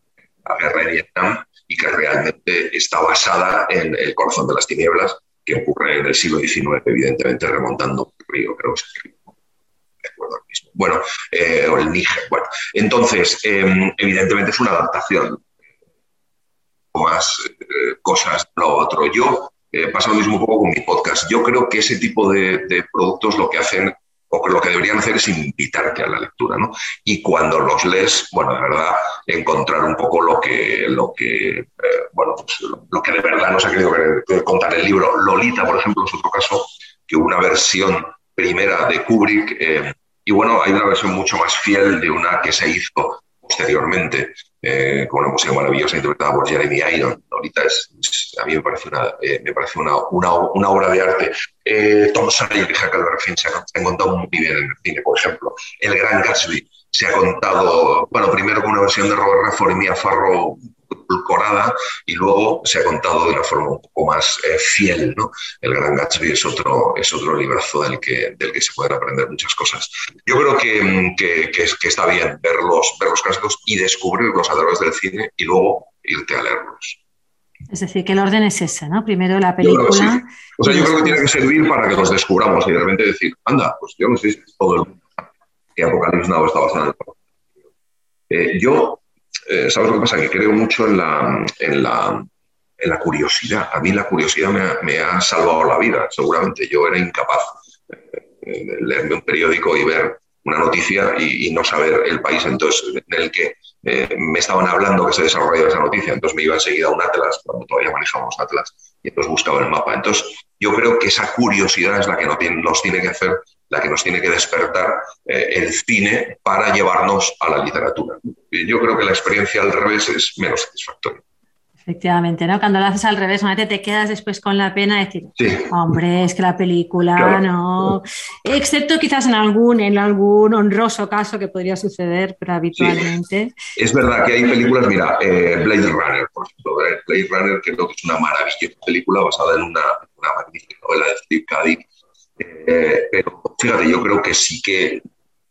guerra de Vietnam y que realmente está basada en El corazón de las tinieblas, que ocurre en el siglo XIX, evidentemente remontando el río, creo que es. Bueno, eh, o el Níger. Bueno, entonces, em, evidentemente es una adaptación más eh, cosas lo otro. Yo eh, pasa lo mismo un poco con mi podcast. Yo creo que ese tipo de, productos lo que hacen o lo que deberían hacer es invitarte a la lectura, ¿no? Y cuando los lees, bueno, de verdad, encontrar un poco lo que, lo que eh, bueno, pues, lo, que de verdad nos ha querido contar el libro. Lolita, por ejemplo, es otro caso que una versión primera de Kubrick, y bueno, hay una versión mucho más fiel de una que se hizo posteriormente, eh, con una música maravillosa interpretada por Jeremy Iron. Ahorita es, a mí me parece una, eh, me parece una, una, obra de arte. Eh, Tom Sawyer y Huckleberry Finn se han, contado muy bien en el cine, por ejemplo. El Gran Gatsby se ha contado, bueno, primero con una versión de Robert Redford y Mia Farrow corada y luego se ha contado de una forma un poco más eh, fiel. ¿no? El Gran Gatsby es otro, es otro librazo del que, del que se pueden aprender muchas cosas. Yo creo que, que, que, está bien ver los, ver los clásicos y descubrirlos a través del cine y luego irte a leerlos. Es decir, que el orden es ese, ¿no? Primero la película. O sea, yo creo que tiene que servir para que los descubramos y de repente decir, anda, pues yo no sé si todo el mundo que Apocalipsis Now está basado en el eh, Yo eh, ¿sabes lo que pasa? Que creo mucho en la, en la, en la curiosidad. A mí la curiosidad me ha, me ha, salvado la vida, seguramente. Yo era incapaz de leerme un periódico y ver una noticia y, no saber el país entonces, en el que eh, me estaban hablando que se desarrollaba esa noticia. Entonces me iba enseguida a un Atlas, cuando todavía manejábamos Atlas, y entonces buscaba el mapa. Entonces yo creo que esa curiosidad es la que nos tiene que hacer la que nos tiene que despertar eh, el cine para llevarnos a la literatura. Yo creo que la experiencia al revés es menos satisfactoria. Efectivamente, ¿no? Cuando lo haces al revés, vez te quedas después con la pena de decir, hombre, es que la película no. Excepto quizás en algún, en algún honroso caso que podría suceder, pero habitualmente. Es verdad que hay películas, mira, eh, Blade Runner, por ejemplo, ¿eh? Blade Runner creo que es una maravillosa película basada en una, una magnífica novela de Steve Cadic eh, pero fíjate, yo creo que sí que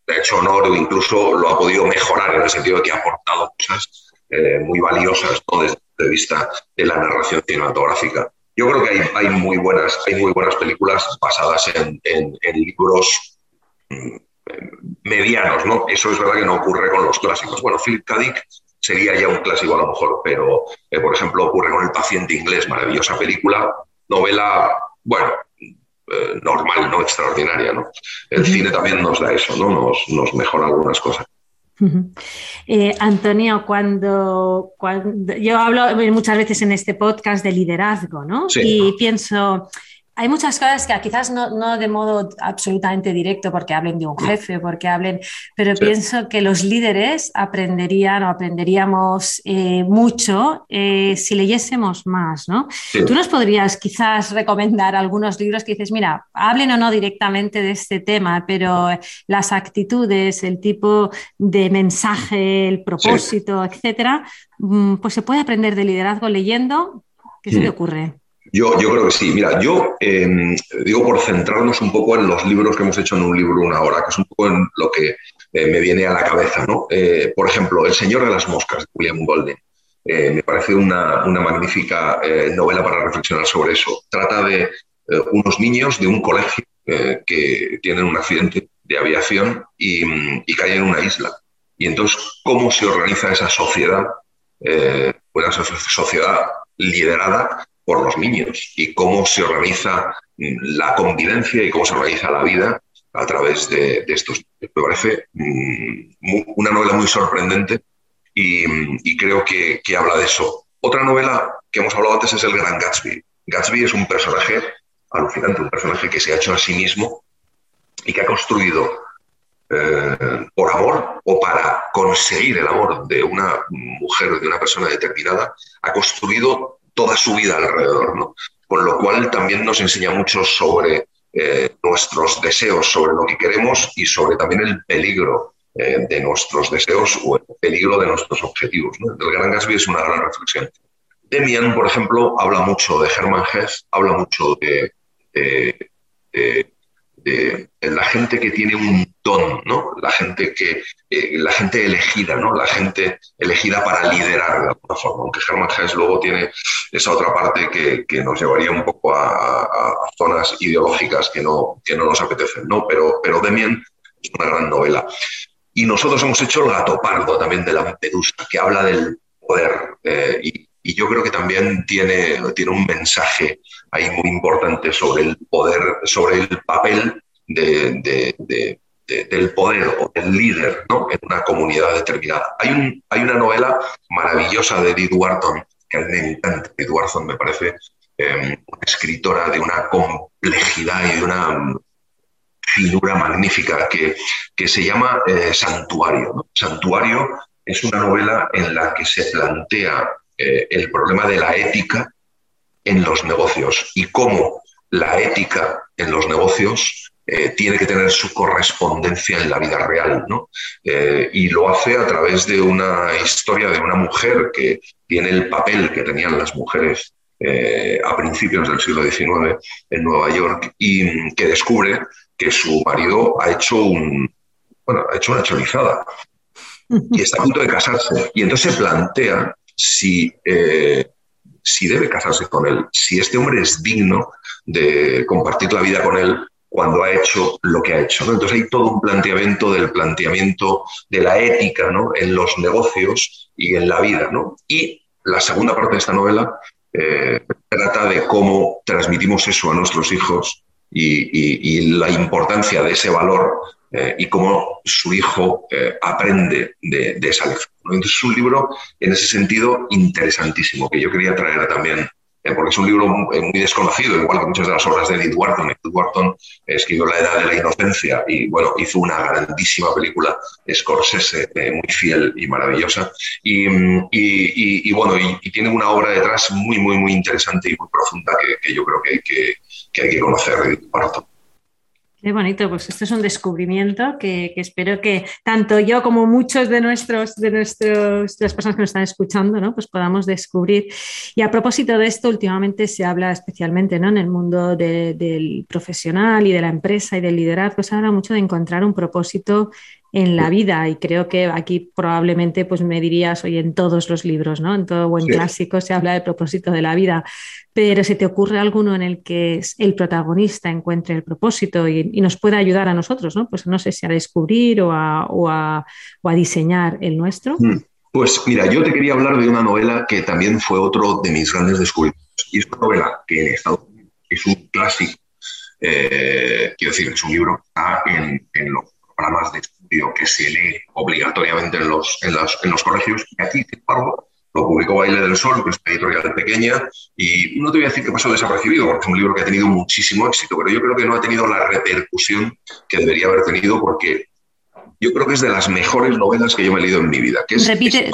ha hecho honor o incluso lo ha podido mejorar en el sentido de que ha aportado cosas eh, muy valiosas desde el punto de vista de la narración cinematográfica. Yo creo que hay, hay muy, buenas, hay muy buenas películas basadas en, en, libros mm, medianos, ¿no? Eso es verdad que no ocurre con los clásicos. Bueno, Philip K. Sería ya un clásico a lo mejor, pero eh, por ejemplo ocurre con El paciente inglés, maravillosa película, novela, bueno, eh, normal, no extraordinaria. ¿no? El cine también nos da eso, ¿no? nos, nos mejora algunas cosas. Eh, Antonio, cuando, cuando, yo hablo muchas veces en este podcast de liderazgo, ¿no? Y pienso, hay muchas cosas que quizás no, de modo absolutamente directo porque hablen de un jefe, porque hablen, pero pienso que los líderes aprenderían o aprenderíamos eh, mucho eh, si leyésemos más, ¿no? Tú nos podrías quizás recomendar algunos libros que dices, mira, hablen o no directamente de este tema, pero las actitudes, el tipo de mensaje, el propósito, etcétera, mm, pues se puede aprender de liderazgo leyendo. ¿Qué se te ocurre? Yo, yo creo que sí. Mira, yo em, digo por centrarnos un poco en los libros que hemos hecho en un libro una hora, que es un poco en lo que eh, me viene a la cabeza. ¿no? Eh, por ejemplo, El Señor de las Moscas, de William Golden. Eh, me parece una, una magnífica novela para reflexionar sobre eso. Trata de unos niños de un colegio que tienen un accidente de aviación y, y, caen en una isla. Y entonces, ¿cómo se organiza esa sociedad una sociedad liderada por los niños y cómo se organiza la convivencia y cómo se organiza la vida a través de, estos. Me parece mm, una novela muy sorprendente y, creo que, habla de eso. Otra novela que hemos hablado antes es El Gran Gatsby. Gatsby es un personaje alucinante, un personaje que se ha hecho a sí mismo y que ha construido eh, por amor o para conseguir el amor de una mujer, de una persona determinada, ha construido toda su vida alrededor, ¿no? Con lo cual también nos enseña mucho sobre eh, nuestros deseos, sobre lo que queremos y sobre también el peligro eh, de nuestros deseos o el peligro de nuestros objetivos. El Gran Gatsby es una gran reflexión. Demian, por ejemplo, habla mucho de Hermann Hesse, habla mucho de, la gente que tiene un don, ¿no? La gente que, eh, la gente elegida, ¿no? La gente elegida para liderar de alguna forma. Aunque Hermann Hesse luego tiene esa otra parte que, nos llevaría un poco a, zonas ideológicas que no, que no nos apetecen, ¿no? Pero, pero Demian es una gran novela. Y nosotros hemos hecho el gato pardo también de la Medusa, que habla del poder. Eh, y, yo creo que también tiene, tiene un mensaje ahí muy importante sobre el poder, sobre el papel de, del poder o del líder ¿no? en una comunidad determinada. Hay, un, hay una novela maravillosa de Edith Wharton, que a mí me encanta. Edith Wharton me parece eh, una escritora de una complejidad y de una finura magnífica que, que se llama eh, Santuario. Santuario es una novela en la que se plantea eh, el problema de la ética en los negocios y cómo la ética en los negocios eh, tiene que tener su correspondencia en la vida real. ¿no? y lo hace a través de una historia de una mujer que tiene el papel que tenían las mujeres a principios del siglo XIX en Nueva York y que descubre que su marido ha hecho un bueno, ha hecho una chorizada y está a punto de casarse. Y entonces se plantea si, eh, si debe casarse con él, si este hombre es digno de compartir la vida con él cuando ha hecho lo que ha hecho. Entonces hay todo un planteamiento del planteamiento de la ética ¿no? en los negocios y en la vida. ¿no? Y la segunda parte de esta novela eh, trata de cómo transmitimos eso a nuestros hijos y, la importancia de ese valor eh, y cómo su hijo eh, aprende de, esa lección. Entonces es un libro en ese sentido interesantísimo que yo quería traer también, eh, porque es un libro muy, desconocido, igual que muchas de las obras de Edith Wharton. Edith Wharton escribió La Edad de la Inocencia y bueno, hizo una grandísima película, Scorsese, muy fiel y maravillosa. Y, y bueno, y, tiene una obra detrás muy, muy, muy interesante y muy profunda que, que yo creo que que que hay que conocer Qué bonito, pues esto es un descubrimiento que, espero que tanto yo como muchos de nuestros, de nuestros, las personas que nos están escuchando, ¿no? pues podamos descubrir. Y a propósito de esto, últimamente se habla especialmente ¿no? en el mundo del profesional y de la empresa y del liderazgo, se habla mucho de encontrar un propósito en la vida y creo que aquí probablemente pues me dirías hoy en todos los libros, ¿no? En todo buen clásico se habla del propósito de la vida, pero ¿se te ocurre alguno en el que el protagonista encuentre el propósito y, nos pueda ayudar a nosotros, ¿no? Pues no sé si a descubrir o a, o a, diseñar el nuestro. Mm. Pues mira, yo te quería hablar de una novela que también fue otro de mis grandes descubrimientos. Y es una novela que en Estados Unidos es un clásico, eh, quiero decir, es un libro que en, en los programas de que se lee obligatoriamente en los, en, en los colegios. Y aquí, sin embargo, lo publicó Baile del Sol, que es una editorial pequeña, y no te voy a decir que pasó desapercibido, porque es un libro que ha tenido muchísimo éxito, pero yo creo que no ha tenido la repercusión que debería haber tenido, porque yo creo que es de las mejores novelas que yo me he leído en mi vida. Que es Repite.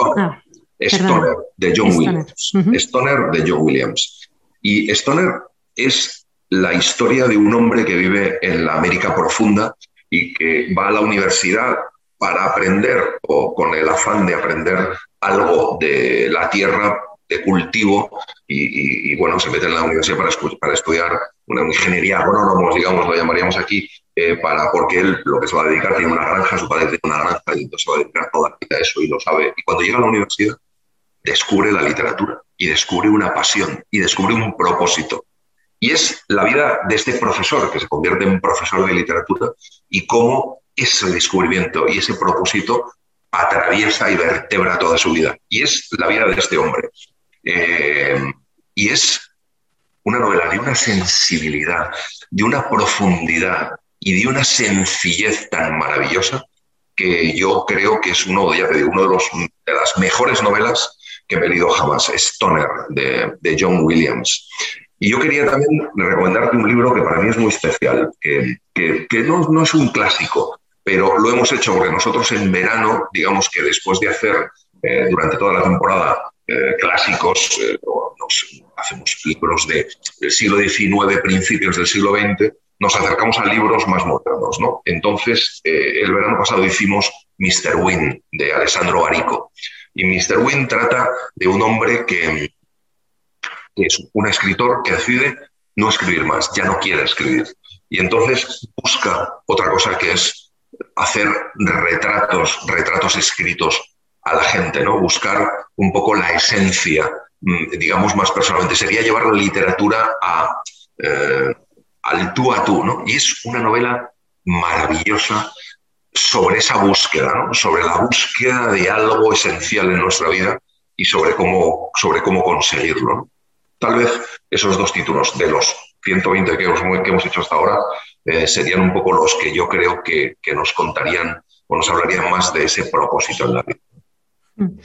Stoner, ah, de John Williams. Stoner de John Williams. Y Stoner es la historia de un hombre que vive en la América profunda y que va a la universidad para aprender o con el afán de aprender algo de la tierra de cultivo y, bueno, se mete en la universidad para, estudiar una ingeniería agrónomos, digamos, lo llamaríamos aquí, eh, para, porque él lo que se va a dedicar tiene una granja, su padre tiene una granja y entonces se va a dedicar toda la vida a eso y lo sabe. Y cuando llega a la universidad descubre la literatura y descubre una pasión y descubre un propósito y es la vida de este profesor, que se convierte en profesor de literatura, y cómo ese descubrimiento y ese propósito atraviesa y vertebra toda su vida. Y es la vida de este hombre. Eh, y es una novela de una sensibilidad, de una profundidad y de una sencillez tan maravillosa que yo creo que es uno, de, los, las mejores novelas que he leído jamás, Stoner, de John Williams. Y yo quería también recomendarte un libro que para mí es muy especial, que, que, no, no, es un clásico, pero lo hemos hecho porque nosotros en verano, digamos que después de hacer eh, durante toda la temporada eh, clásicos, eh, nos, hacemos libros de, del siglo XIX, principios del siglo XX, nos acercamos a libros más modernos. ¿no? Entonces, el verano pasado hicimos Mr. Wynne, de Alessandro Barico. Y Mr. Wynne trata de un hombre que, es un escritor que decide no escribir más, ya no quiere escribir. Y entonces busca otra cosa que es hacer retratos, retratos escritos a la gente, ¿no? Buscar un poco la esencia, mm, digamos más personalmente. Sería llevar la literatura a, eh, al tú a tú, ¿no? Y es una novela maravillosa sobre esa búsqueda, ¿no? sobre la búsqueda de algo esencial en nuestra vida y sobre cómo, sobre cómo conseguirlo. Tal vez esos dos títulos de los 120 que hemos, que hemos hecho hasta ahora eh, serían un poco los que yo creo que, nos contarían o nos hablarían más de ese propósito en la vida. Mm.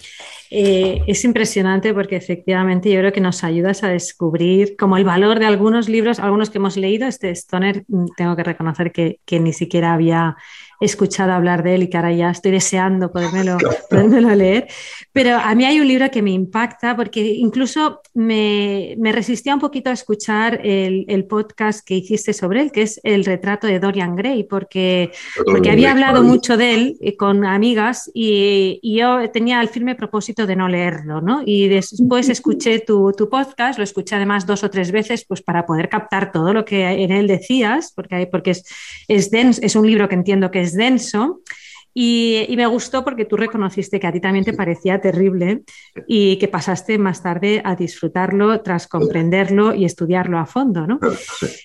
Eh, es impresionante porque efectivamente yo creo que nos ayudas a descubrir como el valor de algunos libros, algunos que hemos leído. Este Stoner, mm, tengo que reconocer que ni siquiera había escuchado hablar de él y que ahora ya estoy deseando podérmelo, leer. Pero a mí hay un libro que me impacta porque incluso me, me resistía un poquito a escuchar el, el, podcast que hiciste sobre él, que es el retrato de Dorian Gray, porque, porque había hablado mucho de él eh, con amigas y, y, yo tenía el firme propósito de no leerlo, ¿no? Y después escuché tu, tu, podcast, lo escuché además dos o tres veces pues para poder captar todo lo que en él decías, porque, porque es, es, es un libro que entiendo que es denso. Y, me gustó porque tú reconociste que a ti también te parecía terrible y que pasaste más tarde a disfrutarlo tras comprenderlo y estudiarlo a fondo, ¿no?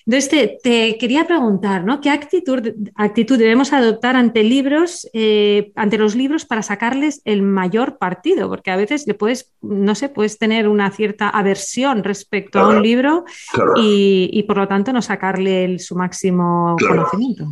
Entonces te, quería preguntar, ¿no? ¿Qué actitud, actitud debemos adoptar ante libros, eh, ante los libros para sacarles el mayor partido? Porque a veces le puedes, no sé, puedes tener una cierta aversión respecto a un libro y, por lo tanto no sacarle su máximo conocimiento.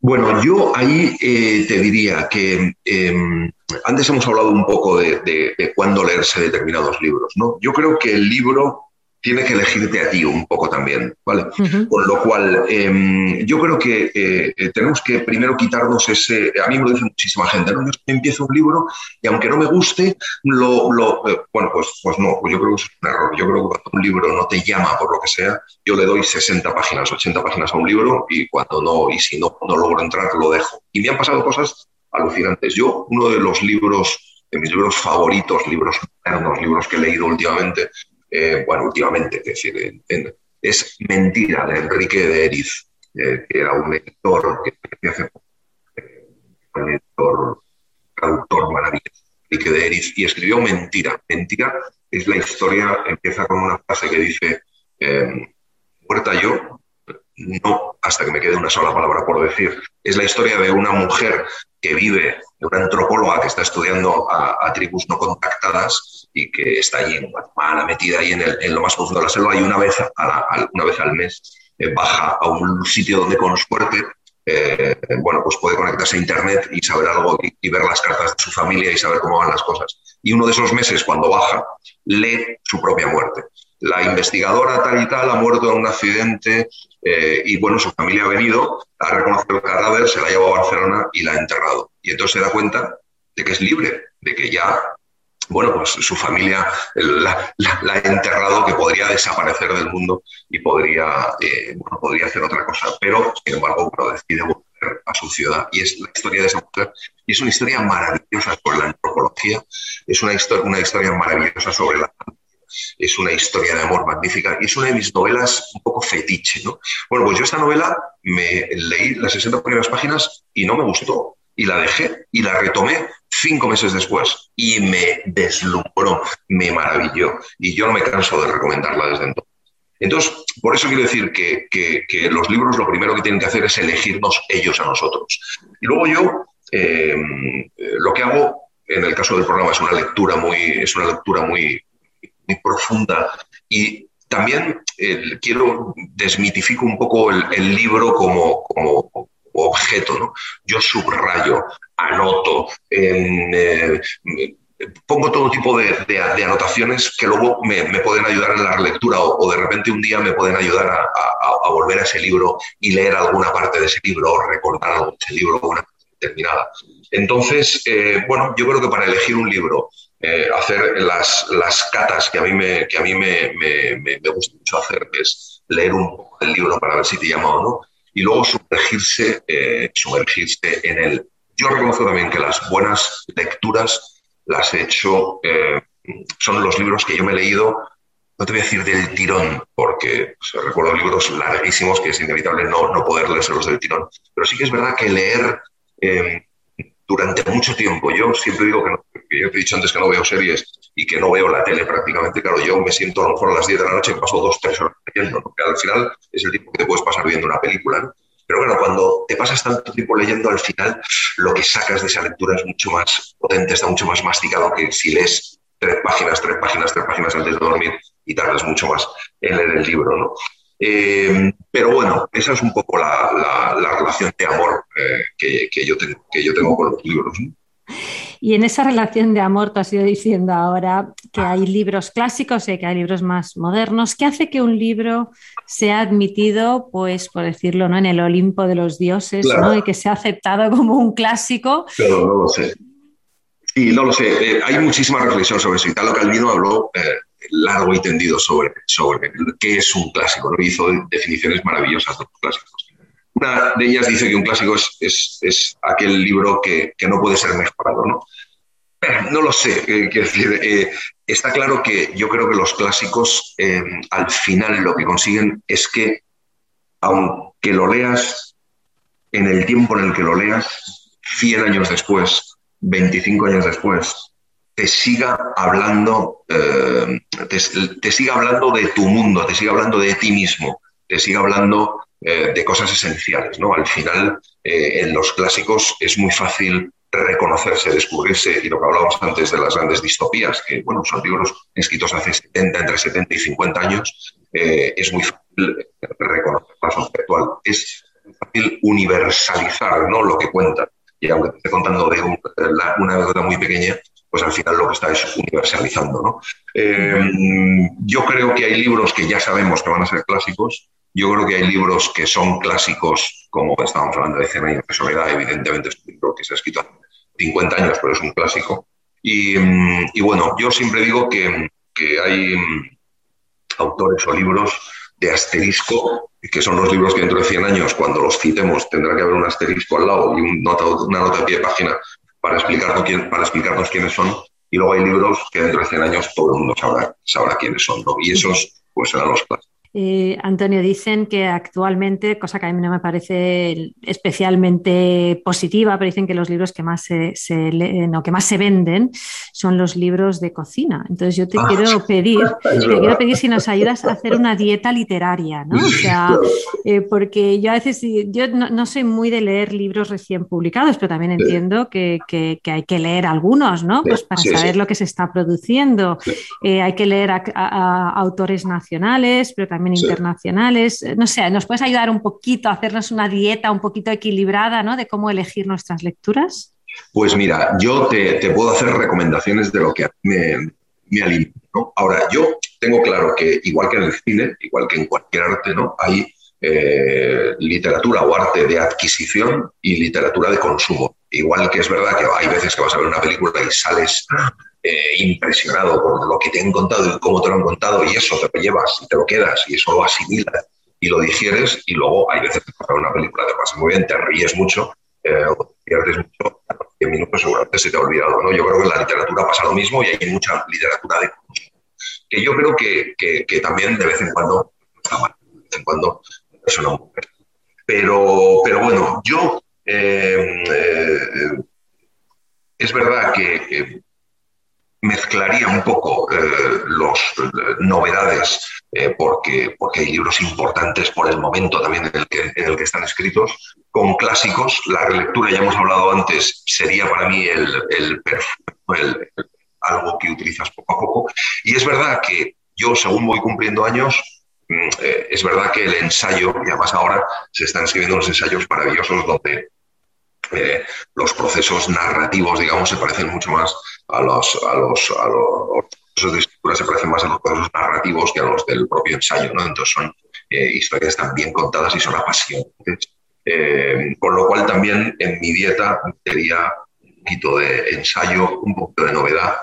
Bueno, yo ahí eh, te diría que em, antes hemos hablado un poco de, de, cuándo leerse determinados libros, ¿no? Yo creo que el libro tiene que elegirte a ti un poco también, ¿vale? Con lo cual, em, yo creo que eh, eh, tenemos que primero quitarnos ese... A mí me lo dice muchísima gente, ¿no? Yo empiezo un libro y aunque no me guste, lo... lo eh, bueno, pues, pues no, pues yo creo que es un error. Yo creo que cuando un libro no te llama por lo que sea, yo le doy 60 páginas, 80 páginas a un libro y cuando no, y si no, no logro entrar, lo dejo. Y me han pasado cosas alucinantes. Yo, uno de los libros, de mis libros favoritos, libros modernos, libros que he leído últimamente, eh, bueno, últimamente, es decir, es Mentira de Enrique de Eriz, eh, que era un lector que hace eh, un lector, traductor maravilloso, Enrique de Eriz, y escribió Mentira. Mentira es la historia, empieza con una frase que dice, muerta yo, no hasta que me quede una sola palabra por decir. Es la historia de una mujer que vive, de una antropóloga que está estudiando a, tribus no contactadas y que está allí en Guatemala, metida ahí en, lo más profundo de la selva y una vez, una vez al mes eh, baja a un sitio donde con suerte eh, bueno, pues puede conectarse a Internet y saber algo y, ver las cartas de su familia y saber cómo van las cosas. Y uno de esos meses, cuando baja, lee su propia muerte. La investigadora tal y tal ha muerto en un accidente eh, y bueno, su familia ha venido, ha reconocido el cadáver, se la ha llevado a Barcelona y la ha enterrado. Y entonces se da cuenta de que es libre, de que ya, bueno, pues su familia la, ha enterrado, que podría desaparecer del mundo y podría, eh, bueno, podría hacer otra cosa. Pero, sin embargo, decide volver a su ciudad. Y es la historia de esa mujer. Y es una historia maravillosa sobre la antropología, es una, historia, una historia maravillosa sobre la es una historia de amor magnífica y es una de mis novelas un poco fetiche, ¿no? Bueno, pues yo esta novela me leí las 60 primeras páginas y no me gustó y la dejé y la retomé cinco meses después y me deslumbró, me maravilló y yo no me canso de recomendarla desde entonces. Entonces, por eso quiero decir que, que, los libros lo primero que tienen que hacer es elegirnos ellos a nosotros. Y luego yo lo que hago en el caso del programa es una lectura muy, es una lectura muy, muy profunda y también quiero desmitifico un poco el, libro como, objeto. ¿no? Yo subrayo, anoto, eh, pongo todo tipo de, anotaciones que luego me, pueden ayudar en la lectura o, de repente un día me pueden ayudar a, volver a ese libro y leer alguna parte de ese libro o recordar algo de ese libro una determinada. Entonces, eh, bueno, yo creo que para elegir un libro, eh, hacer las, las, catas que a mí, me, que a mí me, me, gusta mucho hacer, que es leer un poco el libro para ver si te llama o no, y luego sumergirse, eh, sumergirse en él. Yo reconozco también que las buenas lecturas las he hecho, son los libros que yo me he leído no te voy a decir del tirón, porque recuerdo libros larguísimos que es inevitable no, no poder leerlos del tirón, pero sí que es verdad que leer eh, durante mucho tiempo. Yo siempre digo que, no, yo te he dicho antes que no veo series y que no veo la tele prácticamente. Claro, yo me siento a lo mejor a las 10 de la noche y paso dos, tres horas leyendo, porque al final es el tiempo que te puedes pasar viendo una película. Pero bueno, cuando te pasas tanto tiempo leyendo, al final lo que sacas de esa lectura es mucho más potente, está mucho más masticado que si lees tres páginas, tres páginas, tres páginas antes de dormir y tardas mucho más en leer el libro, ¿no? Eh, pero bueno, esa es un poco la, relación de amor eh, que, yo tengo, que yo tengo con los libros. Y en esa relación de amor, tú has ido diciendo ahora que hay libros clásicos y que hay libros más modernos. ¿Qué hace que un libro sea admitido, pues, por decirlo, ¿no? en el Olimpo de los dioses ¿no? y que sea aceptado como un clásico? Claro, no lo sé. Sí, no lo sé. Eh, hay muchísima reflexión sobre eso. Italo Calvino habló largo y tendido sobre, sobre qué es un clásico. ¿no? Hizo definiciones maravillosas de los clásicos. Una de ellas dice que un clásico es, es, aquel libro que, que, no puede ser mejorado. No, no lo sé. Eh, eh, está claro que yo creo que los clásicos eh, al final lo que consiguen es que, aunque lo leas en el tiempo en el que lo leas, 100 años después, 25 años después, te siga hablando, eh, te, siga hablando de tu mundo, te siga hablando de ti mismo, te siga hablando eh, de cosas esenciales. ¿no? Al final, eh, en los clásicos es muy fácil reconocerse, descubrirse, y lo que hablábamos antes de las grandes distopías, que bueno, son libros escritos hace 70, entre 70 y 50 años, es muy fácil reconocer la actual. Es fácil universalizar ¿no? lo que cuentan. Y aunque esté contando de una anécdota muy pequeña, pues al final lo que está es universalizando. ¿no? Eh, yo creo que hay libros que ya sabemos que van a ser clásicos, yo creo que hay libros que son clásicos, como estábamos hablando de 100 años de soledad, evidentemente es un libro que se ha escrito hace 50 años, pero es un clásico. Y, y bueno, yo siempre digo que, que hay mm, autores o libros de asterisco, que son los libros que dentro de 100 años, cuando los citemos, tendrá que haber un asterisco al lado y una nota de pie de página para explicarnos, quién, para explicarnos quiénes son. Y luego hay libros que dentro de 100 años todo el mundo sabrá, sabrá quiénes son. ¿no? Y esos pues serán los clásicos. Eh, Antonio, dicen que actualmente, cosa que a mí no me parece especialmente positiva, pero dicen que los libros que más se, leen o que más se venden son los libros de cocina. Entonces yo te ah, quiero pedir, te quiero pedir si nos ayudas a hacer una dieta literaria, ¿no? O sea, eh, porque yo a veces yo no, soy muy de leer libros recién publicados, pero también entiendo que, hay que leer algunos, ¿no? Pues para saber lo que se está produciendo. Eh, hay que leer a, autores nacionales, pero también también internacionales. No sé, ¿nos puedes ayudar un poquito a hacernos una dieta un poquito equilibrada ¿no? de cómo elegir nuestras lecturas? Pues mira, yo te, puedo hacer recomendaciones de lo que me, me alimenta. Ahora, yo tengo claro que igual que en el cine, igual que en cualquier arte, ¿no? hay eh, literatura o arte de adquisición y literatura de consumo. Igual que es verdad que hay veces que vas a ver una película y sales eh, impresionado por lo que te han contado y cómo te lo han contado y eso te lo llevas y te lo quedas y eso lo asimilas y lo digieres y luego hay veces que para una película te pasa muy bien, te ríes mucho, eh, pierdes mucho, a 10 minutos seguramente se te ha olvidado. ¿no? Yo creo que en la literatura pasa lo mismo y hay mucha literatura de que yo creo que, que, también de vez en cuando de vez en cuando es una mujer. Pero, pero bueno, yo eh, es verdad que mezclaría un poco eh, las eh, novedades, eh, porque, porque hay libros importantes por el momento también en el, que, en el que están escritos, con clásicos. La relectura, ya hemos hablado antes, sería para mí el, el, algo que utilizas poco a poco. Y es verdad que yo, según voy cumpliendo años, mm, eh, es verdad que el ensayo, y además ahora se están escribiendo unos ensayos maravillosos donde los procesos narrativos, digamos, se parecen mucho más a los, a los, a los procesos de escritura, se parecen más a los procesos narrativos que a los del propio ensayo, ¿no? Entonces son eh, historias tan bien contadas y son apasionantes. Eh, con lo cual también en mi dieta sería un poquito de ensayo, un poquito de novedad,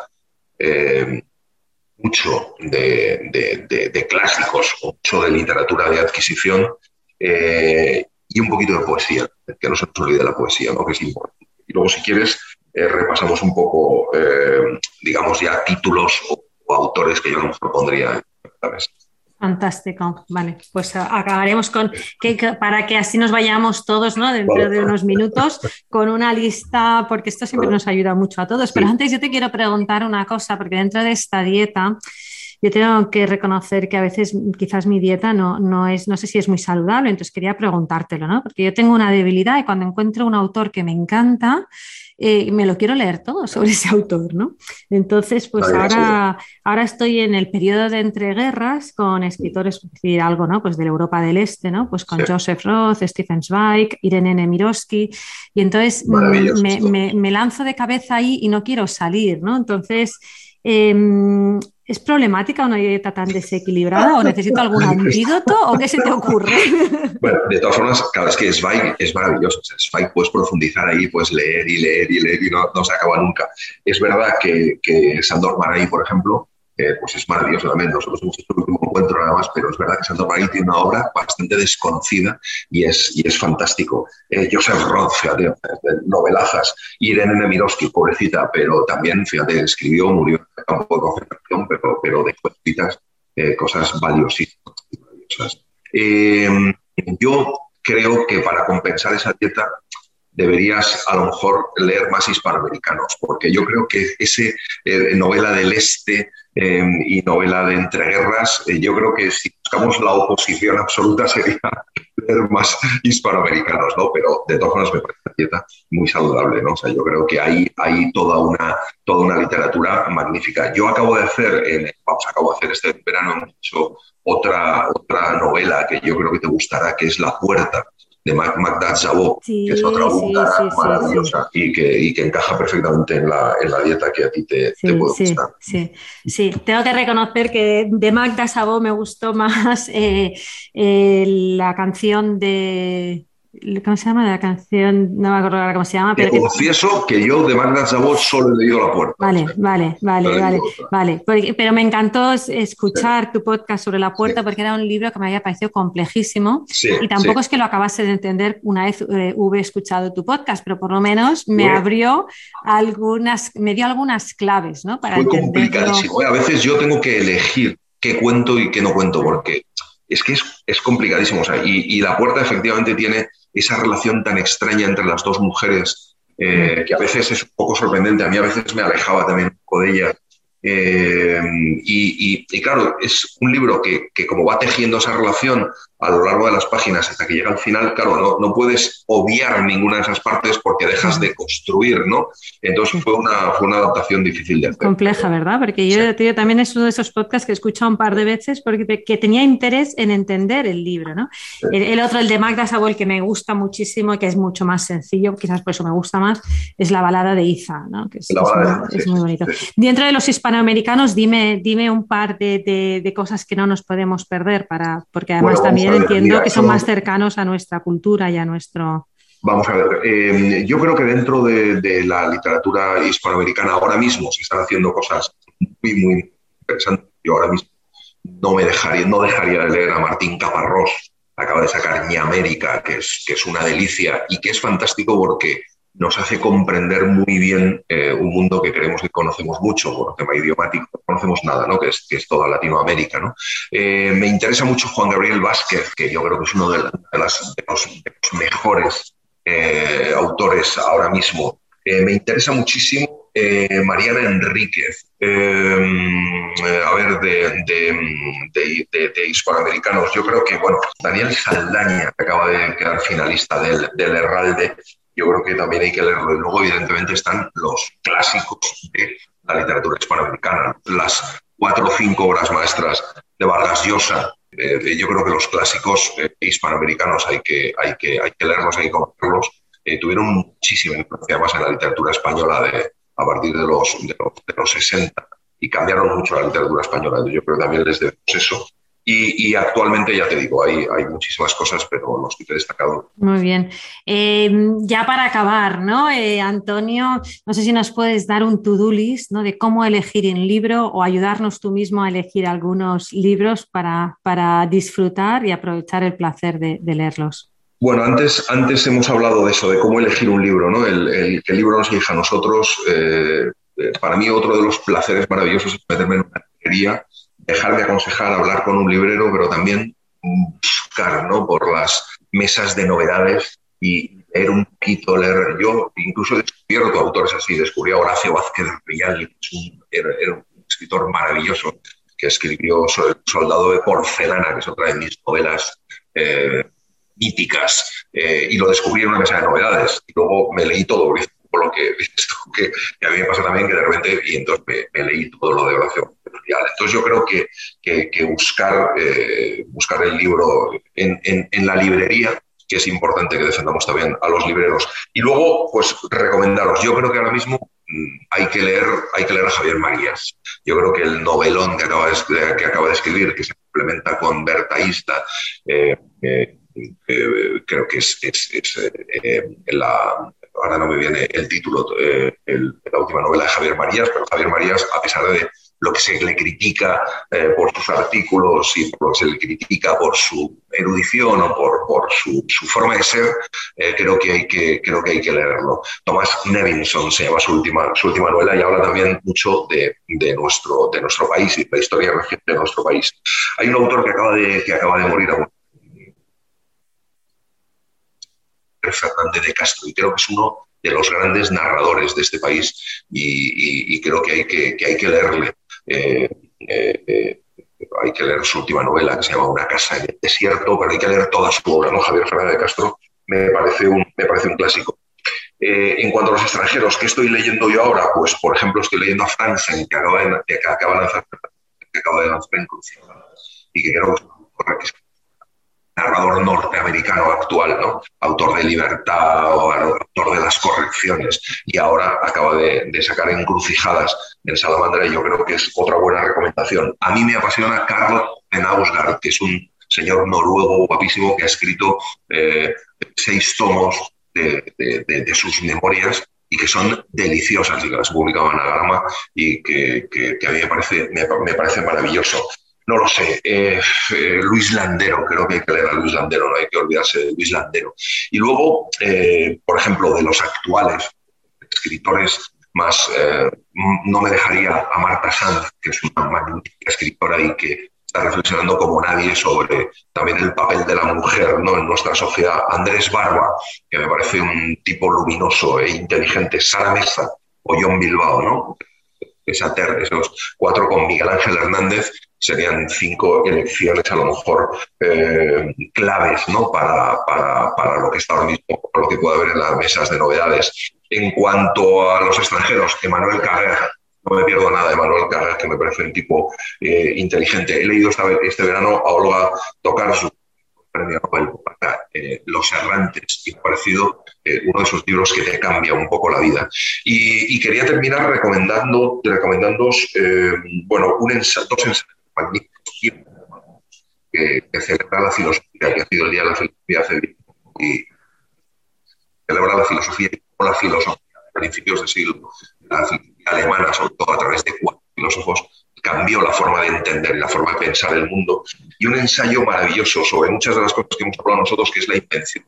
mucho de, clásicos, mucho de literatura de adquisición y un poquito de poesía, que no se nos olvide la poesía, ¿no? que es importante. Y luego, si quieres, eh, repasamos un poco, eh, digamos, ya títulos o, autores que yo nos propondría. Fantástico, vale, pues acabaremos con que, para que así nos vayamos todos, ¿no? Dentro de unos minutos con una lista, porque esto siempre nos ayuda mucho a todos. Pero antes yo te quiero preguntar una cosa, porque dentro de esta dieta yo tengo que reconocer que a veces quizás mi dieta no, no, es, no sé si es muy saludable, entonces quería preguntártelo, ¿no? Porque yo tengo una debilidad y cuando encuentro un autor que me encanta, eh, me lo quiero leer todo sobre ese autor, ¿no? Entonces, pues ahora, ahora estoy en el periodo de entreguerras con escritores, decir algo, ¿no? Pues de la Europa del Este, ¿no? Pues con Joseph Roth, Stephen Zweig, Irene Nemirovsky, y entonces mm, me, me, me, lanzo de cabeza ahí y no quiero salir, ¿no? Entonces, eh, ¿Es problemática una dieta tan desequilibrada o necesito algún antídoto o qué se te ocurre? Bueno, de todas formas, cada vez que Zweig es maravilloso. Zweig puedes profundizar ahí, puedes leer y leer y leer y no, no se acaba nunca. Es verdad que, que Sandor Maray, por ejemplo, eh, pues es maravilloso también. Nosotros hemos hecho el último encuentro nada más, pero es verdad que Santo María tiene una obra bastante desconocida y es, y es fantástico. Eh, Joseph Roth, fíjate, novelazas. Irene Nemirovsky, pobrecita, pero también, fíjate, escribió, murió en el campo de concentración, pero, pero de eh, cosas valiosísimas. yo creo que para compensar esa dieta deberías a lo mejor leer más hispanoamericanos, porque yo creo que ese novela del este Em, y novela de entreguerras, eh, yo creo que si buscamos la oposición absoluta sería leer más hispanoamericanos, ¿no? Pero de todas formas me parece una dieta muy saludable, ¿no? O sea, yo creo que hay, hay toda, una, toda una literatura magnífica. Yo acabo de hacer, en, vamos, acabo de hacer este verano, hemos hecho otra, otra novela que yo creo que te gustará, que es La Puerta, de Magda Zabó, que es otra húngara maravillosa y que, y, que, encaja perfectamente en la, en la, dieta que a ti te, te puede gustar. Sí, sí, tengo que reconocer que de Magda Zabó me gustó más eh, eh, la canción de ¿Cómo se llama la canción? No me acuerdo ahora cómo se llama. Pero confieso que yo de Magda Zabot solo he leído La Puerta. Vale, vale, vale, vale, vale. pero me encantó escuchar tu podcast sobre La Puerta porque era un libro que me había parecido complejísimo y tampoco es que lo acabase de entender una vez eh, hube escuchado tu podcast, pero por lo menos me abrió algunas, me dio algunas claves, ¿no? Para Fue complicadísimo. A veces yo tengo que elegir qué cuento y qué no cuento porque es que es, complicadísimo. y, y La Puerta efectivamente tiene esa relación tan extraña entre las dos mujeres, eh, que a veces es un poco sorprendente, a mí a veces me alejaba también un poco de ellas. Eh, y, claro, es un libro que, que, como va tejiendo esa relación a lo largo de las páginas hasta que llega al final, claro, no, no puedes obviar ninguna de esas partes porque dejas de construir, ¿no? Entonces fue una, fue una adaptación difícil de hacer. Compleja, ¿verdad? Porque yo, también es uno de esos podcasts que he escuchado un par de veces porque que tenía interés en entender el libro, ¿no? El, otro, el de Magda Sabol, que me gusta muchísimo y que es mucho más sencillo, quizás por eso me gusta más, es la balada de Iza, ¿no? Que es, muy, bonito. Dentro de los hispanoamericanos, dime, dime un par de, de, cosas que no nos podemos perder para, porque además también entiendo que son más cercanos a nuestra cultura y a nuestro... Vamos a ver, eh, yo creo que dentro de, la literatura hispanoamericana ahora mismo se están haciendo cosas muy, muy interesantes. Yo ahora mismo no me dejaría, no dejaría de leer a Martín Caparrós, acaba de sacar Ña América, que es, que es una delicia y que es fantástico porque nos hace comprender muy bien eh, un mundo que creemos que conocemos mucho, por el tema idiomático, no conocemos nada, ¿no? que, es, que es toda Latinoamérica. ¿no? Eh, me interesa mucho Juan Gabriel Vázquez, que yo creo que es uno de, los, mejores eh, autores ahora mismo. me interesa muchísimo Mariana Enríquez, a ver, de, hispanoamericanos, yo creo que, bueno, Daniel Saldaña, que acaba de quedar finalista del, del Herralde, yo creo que también hay que leerlo. Y luego, evidentemente, están los clásicos de la literatura hispanoamericana, las cuatro o cinco obras maestras de Vargas Llosa. Eh, yo creo que los clásicos hispanoamericanos hay que, hay, que, hay que leerlos, hay que conocerlos eh, tuvieron muchísima influencia más en la literatura española de, a partir de los, de los, 60 y cambiaron mucho la literatura española. Yo creo que también les debemos eso. Y, actualmente, ya te digo, hay, hay muchísimas cosas, pero los que te he destacado. Muy bien. Eh, ya para acabar, ¿no? Eh, Antonio, no sé si nos puedes dar un to-do list ¿no? de cómo elegir un libro o ayudarnos tú mismo a elegir algunos libros para, para disfrutar y aprovechar el placer de leerlos. Bueno, antes, antes hemos hablado de eso, de cómo elegir un libro, ¿no? El, que el libro nos elija a nosotros. Eh, para mí otro de los placeres maravillosos es meterme en una librería, dejarme aconsejar, hablar con un librero, pero también buscar ¿no? por las mesas de novedades y leer un poquito, leer. Yo incluso he descubierto autores así, descubrí a Horacio Vázquez Rial, que es un, era, un escritor maravilloso que escribió El soldado de porcelana, que es otra de mis novelas eh, míticas eh, y lo descubrí en una mesa de novedades. Y luego me leí todo, por lo que, que, a mí me pasa también que de repente, y entonces me, leí todo lo de Horacio Entonces yo creo que, buscar, eh, buscar el libro en, la librería que es importante que defendamos también a los libreros. Y luego, pues recomendaros. Yo creo que ahora mismo mm, hay que leer, hay que leer a Javier Marías. Yo creo que el novelón que acaba de, que acaba de escribir, que se complementa con Berta Ista, eh, creo que es, eh, la, ahora no me viene el título, eh, la última novela de Javier Marías, pero Javier Marías, a pesar de lo que se le critica eh, por sus artículos y lo que se le critica por su erudición o por, por su, forma de ser, creo, que hay que, creo que hay que leerlo. Tomás Nevinson se llama su última, su última novela y habla también mucho de, de, nuestro, de nuestro país y de la historia reciente de nuestro país. Hay un autor que acaba de, que acaba de morir, Fernández de Castro y creo que es uno de los grandes narradores de este país y, creo que hay que, hay que leerle. Eh, eh, eh, hay que leer su última novela que se llama Una casa en el desierto, pero hay que leer toda su obra, ¿no? Javier Fernández de Castro me parece un, me parece un clásico. en cuanto a los extranjeros, ¿qué estoy leyendo yo ahora? Pues, por ejemplo, estoy leyendo a Franzen, que acaba de, lanzar, que acaba de lanzar y que creo que es narrador norteamericano actual, ¿no? Autor de Libertad o autor de Las Correcciones y ahora acaba de, sacar Encrucijadas en Salamandra y yo creo que es otra buena recomendación. A mí me apasiona Carl Nausgaard, que es un señor noruego guapísimo que ha escrito eh, seis tomos de, sus memorias y que son deliciosas y que las publicaba Anagrama y que, a mí me parece, me parece maravilloso no lo sé, eh, eh, Luis Landero, creo que hay que leer a Luis Landero, no hay que olvidarse de Luis Landero. Y luego, eh, por ejemplo, de los actuales escritores más, no me dejaría a Marta Sanz, que es una magnífica escritora y que está reflexionando como nadie sobre también el papel de la mujer ¿no? en nuestra sociedad. Andrés Barba, que me parece un tipo luminoso e inteligente, Sara Mesa o John Bilbao, ¿no? Esa esos cuatro con Miguel Ángel Hernández, serían cinco elecciones a lo mejor eh, claves ¿no? para, para, lo que está ahora mismo, lo que puede haber en las mesas de novedades. En cuanto a los extranjeros, Emanuel Carrer, no me pierdo nada de Manuel Carrer, que me parece un tipo eh, inteligente. He leído este verano a Olga Tokarczuk, premio Nobel eh, Los Errantes, y me ha parecido uno de esos libros que te cambia un poco la vida. Y, quería terminar recomendando, recomendándoos bueno, un dos ensayos que, que, celebra la filosofía, que ha sido el Día de la Filosofía hace y celebra la filosofía como la filosofía de principios de siglo, la filosofía alemana, sobre todo a través de cuatro filósofos, cambió la forma de entender, la forma de pensar el mundo, y un ensayo maravilloso sobre muchas de las cosas que hemos hablado nosotros, que es la invención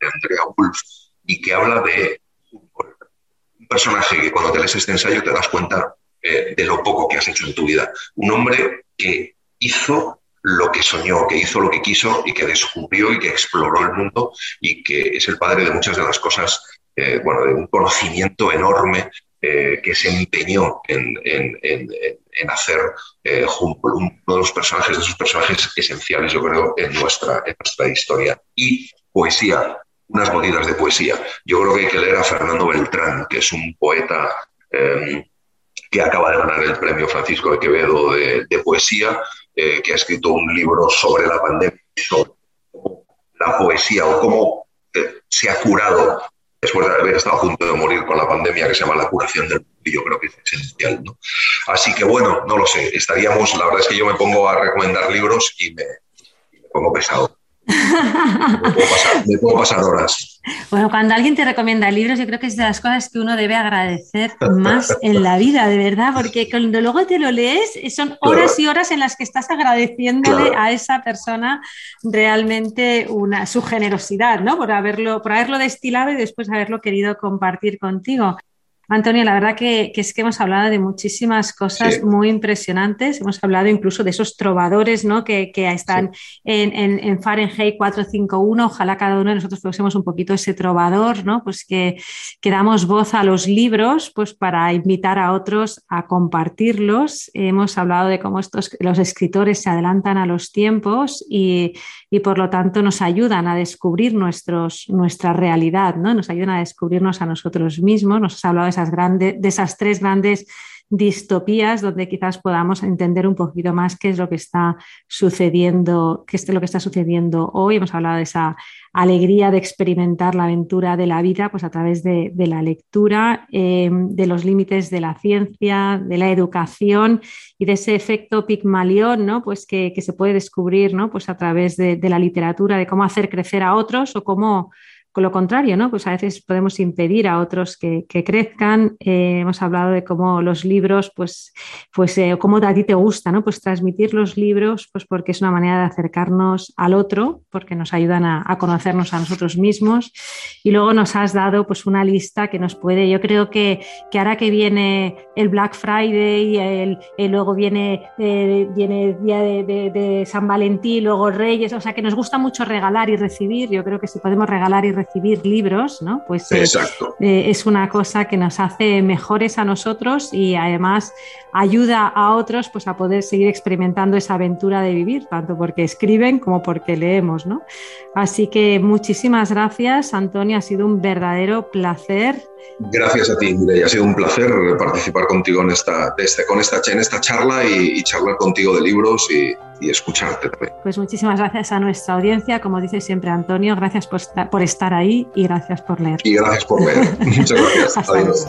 de Andrea Wolf, y que habla de un personaje que cuando te lees este ensayo te das cuenta eh, de lo poco que has hecho en tu vida. Un hombre que hizo lo que soñó, que hizo lo que quiso y que descubrió y que exploró el mundo y que es el padre de muchas de las cosas, eh, bueno, de un conocimiento enorme que se empeñó en, hacer uno de los personajes, de esos personajes esenciales, yo creo, en nuestra, en nuestra historia. Y poesía, unas gotitas de poesía. Yo creo que hay que leer a Fernando Beltrán, que es un poeta em, que acaba de ganar el premio Francisco de Quevedo de, poesía, eh, que ha escrito un libro sobre la pandemia, sobre la poesía o cómo eh, se ha curado después de haber estado a punto de morir con la pandemia, que se llama la curación del yo creo que es esencial. ¿no? Así que bueno, no lo sé, estaríamos, la verdad es que yo me pongo a recomendar libros y me pongo pesado. Me puedo, pasar, horas. Bueno, cuando alguien te recomienda libros, yo creo que es de las cosas que uno debe agradecer más en la vida, de verdad, porque cuando luego te lo lees, son horas y horas en las que estás agradeciéndole a esa persona realmente una, su generosidad, ¿no? Por haberlo, por haberlo destilado y después haberlo querido compartir contigo. Antonio, la verdad que, es que hemos hablado de muchísimas cosas muy impresionantes. Hemos hablado incluso de esos trovadores ¿no? que, están en, en, Fahrenheit 451. Ojalá cada uno de nosotros fuésemos un poquito ese trovador, ¿no? pues que, que, damos voz a los libros pues para invitar a otros a compartirlos. Hemos hablado de cómo estos, los escritores se adelantan a los tiempos y, y por lo tanto nos ayudan a descubrir nuestros, nuestra realidad, ¿no? nos ayudan a descubrirnos a nosotros mismos. Nos has hablado de esas, de esas tres grandes distopías donde quizás podamos entender un poquito más qué es lo que está sucediendo, qué es lo que está sucediendo hoy. Hemos hablado de esa alegría de experimentar la aventura de la vida pues a través de, la lectura, eh, de los límites de la ciencia, de la educación y de ese efecto Pigmalión, ¿no? Pues que, se puede descubrir ¿no? pues a través de, de la literatura, de cómo hacer crecer a otros o cómo con lo contrario, ¿no? Pues a veces podemos impedir a otros que, crezcan. Eh, hemos hablado de cómo los libros, pues, pues eh, cómo a ti te gusta, ¿no? Pues transmitir los libros, pues porque es una manera de acercarnos al otro, porque nos ayudan a, conocernos a nosotros mismos. Y luego nos has dado pues una lista que nos puede, yo creo que, que ahora que viene el Black Friday, el, el luego viene, eh, viene el día de, de San Valentín, luego Reyes, o sea que nos gusta mucho regalar y recibir. Yo creo que si podemos regalar y recibir recibir libros, ¿no? Pues eh, eh, es una cosa que nos hace mejores a nosotros y además ayuda a otros pues, a poder seguir experimentando esa aventura de vivir, tanto porque escriben como porque leemos, ¿no? Así que muchísimas gracias, Antonio, ha sido un verdadero placer. Gracias a ti, Mireia. Ha sido un placer participar contigo en esta, este, con esta, en esta charla y, charlar contigo de libros y, escucharte también. Pues muchísimas gracias a nuestra audiencia. Como dice siempre Antonio, gracias por, por estar ahí y gracias por leer. Y gracias por leer. Muchas gracias. Adiós.